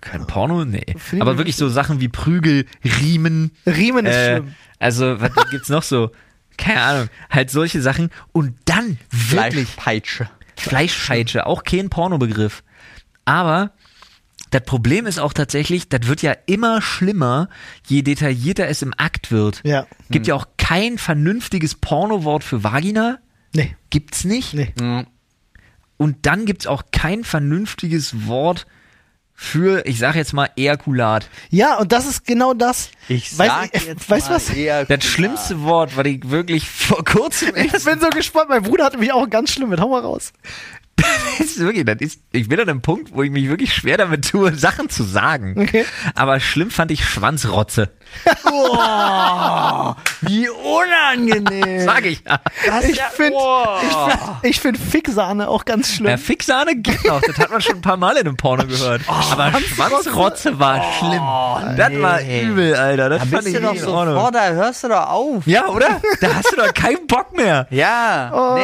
Kein Porno? Nee. Aber wirklich so Sachen wie Prügel, Riemen. Riemen ist Äh, schlimm. also, was gibt's noch so? Keine Ahnung. Halt solche Sachen. Und dann wirklich Fleischpeitsche. Fleischpeitsche, auch kein Pornobegriff. Aber das Problem ist auch tatsächlich, das wird ja immer schlimmer, je detaillierter es im Akt wird. Ja. Gibt ja auch kein vernünftiges Pornowort für Vagina. Nee, Gibt's nicht. nee. Und dann gibt's auch kein vernünftiges Wort für, ich sag jetzt mal, Ejakulat. Ja, und das ist genau das. Ich Weiß- sag äh, jetzt <laughs> weißt mal was? Das schlimmste Wort, was ich wirklich vor kurzem Ich bin so gespannt. Mein Bruder hatte mich auch ganz schlimm mit. Hau mal raus. <laughs> Das ist wirklich, das ist, ich bin an einem Punkt, wo ich mich wirklich schwer damit tue, Sachen zu sagen. Okay. Aber schlimm fand ich Schwanzrotze. Boah, wie unangenehm. Sag ich ja. Das Ich ja- finde boah. ich find, ich find Ficksahne auch ganz schlimm. Ja, Fixahne geht noch. Das hat man schon ein paar Mal in einem Porno <laughs> gehört. Aber Schwanzrotze war schlimm. Das war übel, Alter. Das Da fand bist ich du doch Ordnung. sofort, da hörst du doch auf. Ja, oder? Da hast du doch keinen Bock mehr. Ja, Oh.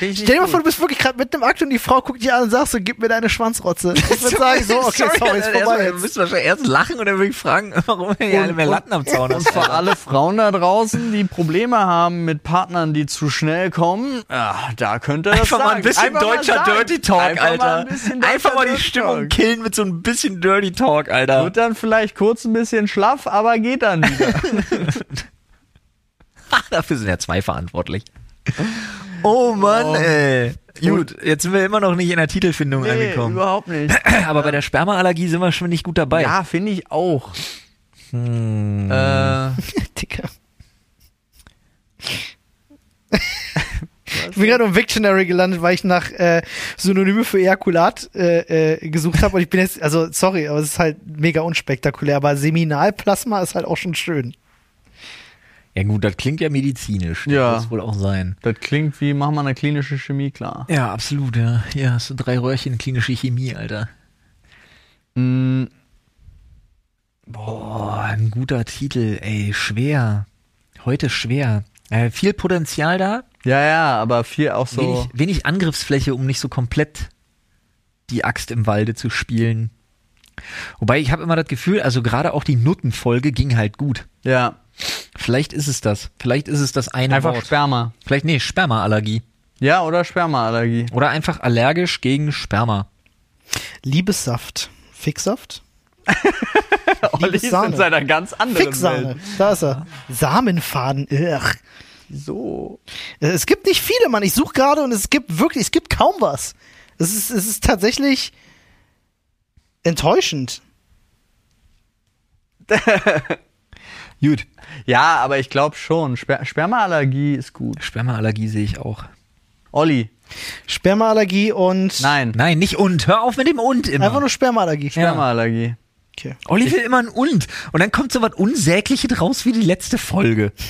nee, Stell dir mal vor, du bist wirklich gerade mit dem Akt und die Frau guckt dich an und sagst so, gib mir deine Schwanzrotze. Ich würde <laughs> sagen, so, okay, sorry, ist vorbei Du jetzt. müsst wahrscheinlich erst lachen und dann würde ich fragen, <laughs> warum ihr alle mehr Latten am Zaun Und <laughs> für alle Frauen da draußen, die Probleme haben mit Partnern, die zu schnell kommen, ja, da könnte das Einfach mal ein sagen. bisschen Einfach mal deutscher sagen. Dirty Talk, Einfach Alter. Mal ein Einfach mal die Stimmung Talk. killen mit so ein bisschen Dirty Talk, Alter. Wird dann vielleicht kurz ein bisschen schlaff, aber geht dann wieder. Dafür sind ja zwei verantwortlich. Oh Mann, ey. Gut, jetzt sind wir immer noch nicht in der Titelfindung nee, angekommen. überhaupt nicht. <clears throat> Aber bei der Spermaallergie sind wir schon nicht gut dabei. Ja, finde ich auch. Hm. Äh, <laughs> Dicker. Ich bin gerade im Victionary gelandet, weil ich nach äh, Synonyme für Ejakulat äh, äh, gesucht habe. Und ich bin jetzt, also sorry, aber es ist halt mega unspektakulär. Aber Seminalplasma ist halt auch schon schön. Ja gut, das klingt ja medizinisch. Das Ja. muss wohl auch sein. das klingt wie, mach mal eine klinische Chemie klar. Ja, absolut, ja. Hier hast du drei Röhrchen klinische Chemie, Alter. Mm, Boah, ein guter Titel, ey, schwer. Heute schwer. Äh, viel Potenzial da, ja, ja, aber viel auch so. wenig, wenig Angriffsfläche, um nicht so komplett die Axt im Walde zu spielen. Wobei ich habe immer das Gefühl, also gerade auch die Nuttenfolge ging halt gut. Ja, Vielleicht ist es das. Vielleicht ist es das eine einfach Wort. Sperma. Vielleicht nee, Spermaallergie Ja, oder Spermaallergie. oder einfach allergisch gegen Sperma. Liebessaft. Ficksaft? <laughs> Olli ist Sahne. in seiner ganz anderen Ficksahne. Welt. Da ist er. Samenfaden. Ugh. So. Es gibt nicht viele, Mann. Ich suche gerade und es gibt wirklich, es gibt kaum was. Es ist, es ist tatsächlich enttäuschend. <laughs> Gut. Ja, aber ich glaube schon. Sper Spermaallergie ist gut. Spermaallergie sehe ich auch. Olli. Spermaallergie und Nein. Nein, nicht und. Hör auf mit dem und immer. einfach nur Spermaallergie. Spermaallergie. Okay. Olli will immer ein und. Und dann kommt so was Unsägliches raus wie die letzte Folge. <laughs>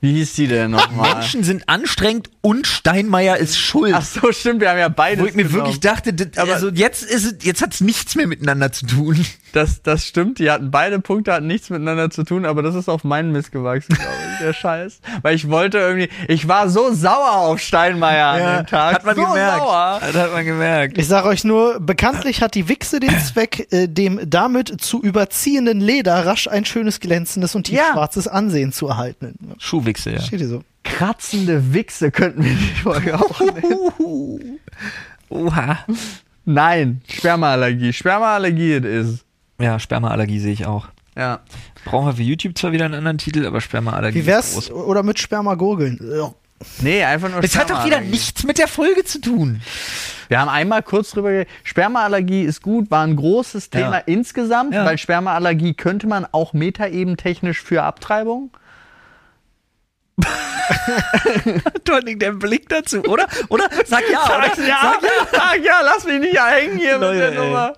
Wie hieß die denn nochmal? Menschen sind anstrengend und Steinmeier ist schuld. Ach so, stimmt, wir haben ja beide. Wo ich mir wirklich dachte, das, Aber- also jetzt ist es, jetzt hat's nichts mehr miteinander zu tun. Das, das stimmt, die hatten beide Punkte, hatten nichts miteinander zu tun, aber das ist auf meinen Mist gewachsen, glaube ich, der Scheiß. Weil ich wollte irgendwie, ich war so sauer auf Steinmeier an dem Tag. hat man so gemerkt. Sauer. Das hat man gemerkt. Ich sage euch nur, bekanntlich hat die Wichse den <clears throat> Zweck, äh, dem damit zu überziehenden Leder rasch ein schönes, glänzendes und Ja. tiefschwarzes Ansehen zu erhalten. Schuhwichse, ja. Steht hier so. Kratzende Wichse könnten wir die Folge auch <laughs> nehmen. Oha. Nein, Spermaallergie. Spermaallergie it is. Ja, Spermaallergie sehe ich auch. Ja. Brauchen wir für YouTube zwar wieder einen anderen Titel, aber Spermaallergie Wie wär's? ist groß. Oder mit Spermagurgeln. Ugh. Nee, einfach nur Das hat doch wieder nichts mit der Folge zu tun. Wir haben einmal kurz drüber geredet. Spermaallergie ist gut, war ein großes Thema Ja. insgesamt, Ja. weil Spermaallergie könnte man auch metaeben technisch für Abtreibung. Allem der Blick dazu, oder? Oder? Sag ja, oder? Sag ja, sag ja, lass mich nicht hängen hier Leute, mit der ey. Nummer.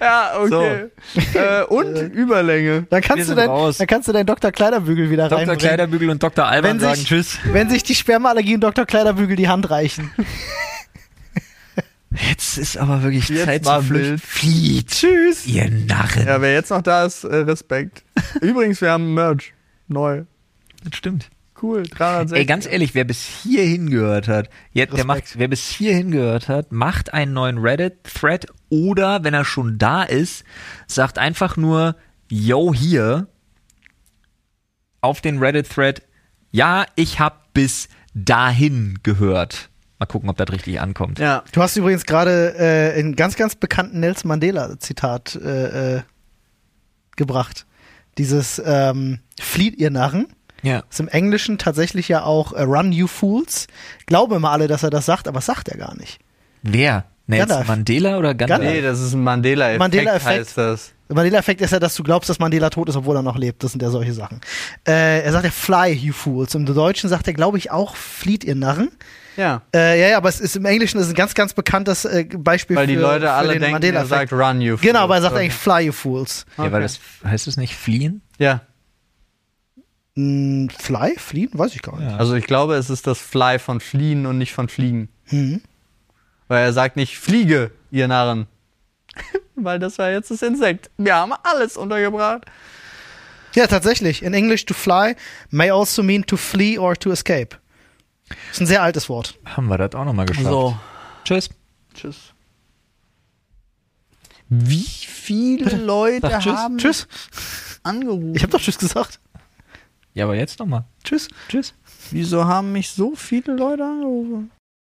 Ja, okay. Äh, und Überlänge. Dann kannst, du dein, raus. dann kannst du deinen Dr. Kleiderbügel wieder Dr. reinbringen. Kleiderbügel und Dr. Alban wenn sagen sich, Tschüss. wenn sich die Spermaallergie und Dr. Kleiderbügel die Hand reichen. Jetzt ist aber wirklich Jetzt Zeit zu flüchten. Flieht. Tschüss. Ihr Narren. Ja, wer jetzt noch da ist, äh, Respekt. Übrigens, wir haben Merch. Neu. Das stimmt. Cool. 360. Ey, ganz ehrlich, wer bis hierhin gehört hat, jetzt, der macht, wer bis hierhin gehört hat, macht einen neuen Reddit-Thread oder wenn er schon da ist, sagt einfach nur, yo, hier, auf den Reddit-Thread, ja, ich hab bis dahin gehört. Mal gucken, ob das richtig ankommt. Ja. Du hast übrigens gerade äh, einen ganz, ganz bekannten Nelson Mandela-Zitat äh, äh, gebracht. Dieses ähm, Flieht ihr Narren. Ja. Ist im Englischen tatsächlich ja auch äh, Run You Fools. Glauben immer alle, dass er das sagt, aber das sagt er gar nicht. Wer? Gandalf. Mandela oder Gandalf? Nee, das ist ein Mandela-Effekt, Mandela-Effekt. heißt das. Mandela-Effekt ist ja, dass du glaubst, dass Mandela tot ist, obwohl er noch lebt. Das sind ja solche Sachen. Äh, er sagt ja Fly, you fools. Im Deutschen sagt er, glaube ich, auch flieht, ihr Narren. Ja. Äh, ja, ja, aber es ist im Englischen ist ein ganz, ganz bekanntes äh, Beispiel Weil die für, Leute für alle den denken, er Mandela-Effekt. sagt Run, you Genau, aber er sagt Okay. eigentlich Fly, you fools. Ja, weil das heißt es nicht fliehen? Ja, fly? Fliehen? Weiß ich gar nicht. Ja. also ich glaube, es ist das Fly von Fliehen und nicht von Fliegen. Mhm. Weil er sagt nicht Fliege, ihr Narren. <laughs> Weil das war jetzt das Insekt. Wir haben alles untergebracht. Ja, tatsächlich. In English to fly may also mean to flee or to escape. Ist ein sehr altes Wort. Haben wir das auch nochmal geschafft. So, Tschüss. tschüss. Wie viele Leute Sag tschüss. haben Tschüss. angerufen? Ich habe doch Tschüss gesagt. Ja, aber jetzt nochmal. Tschüss. Tschüss. Wieso haben mich so viele Leute angerufen?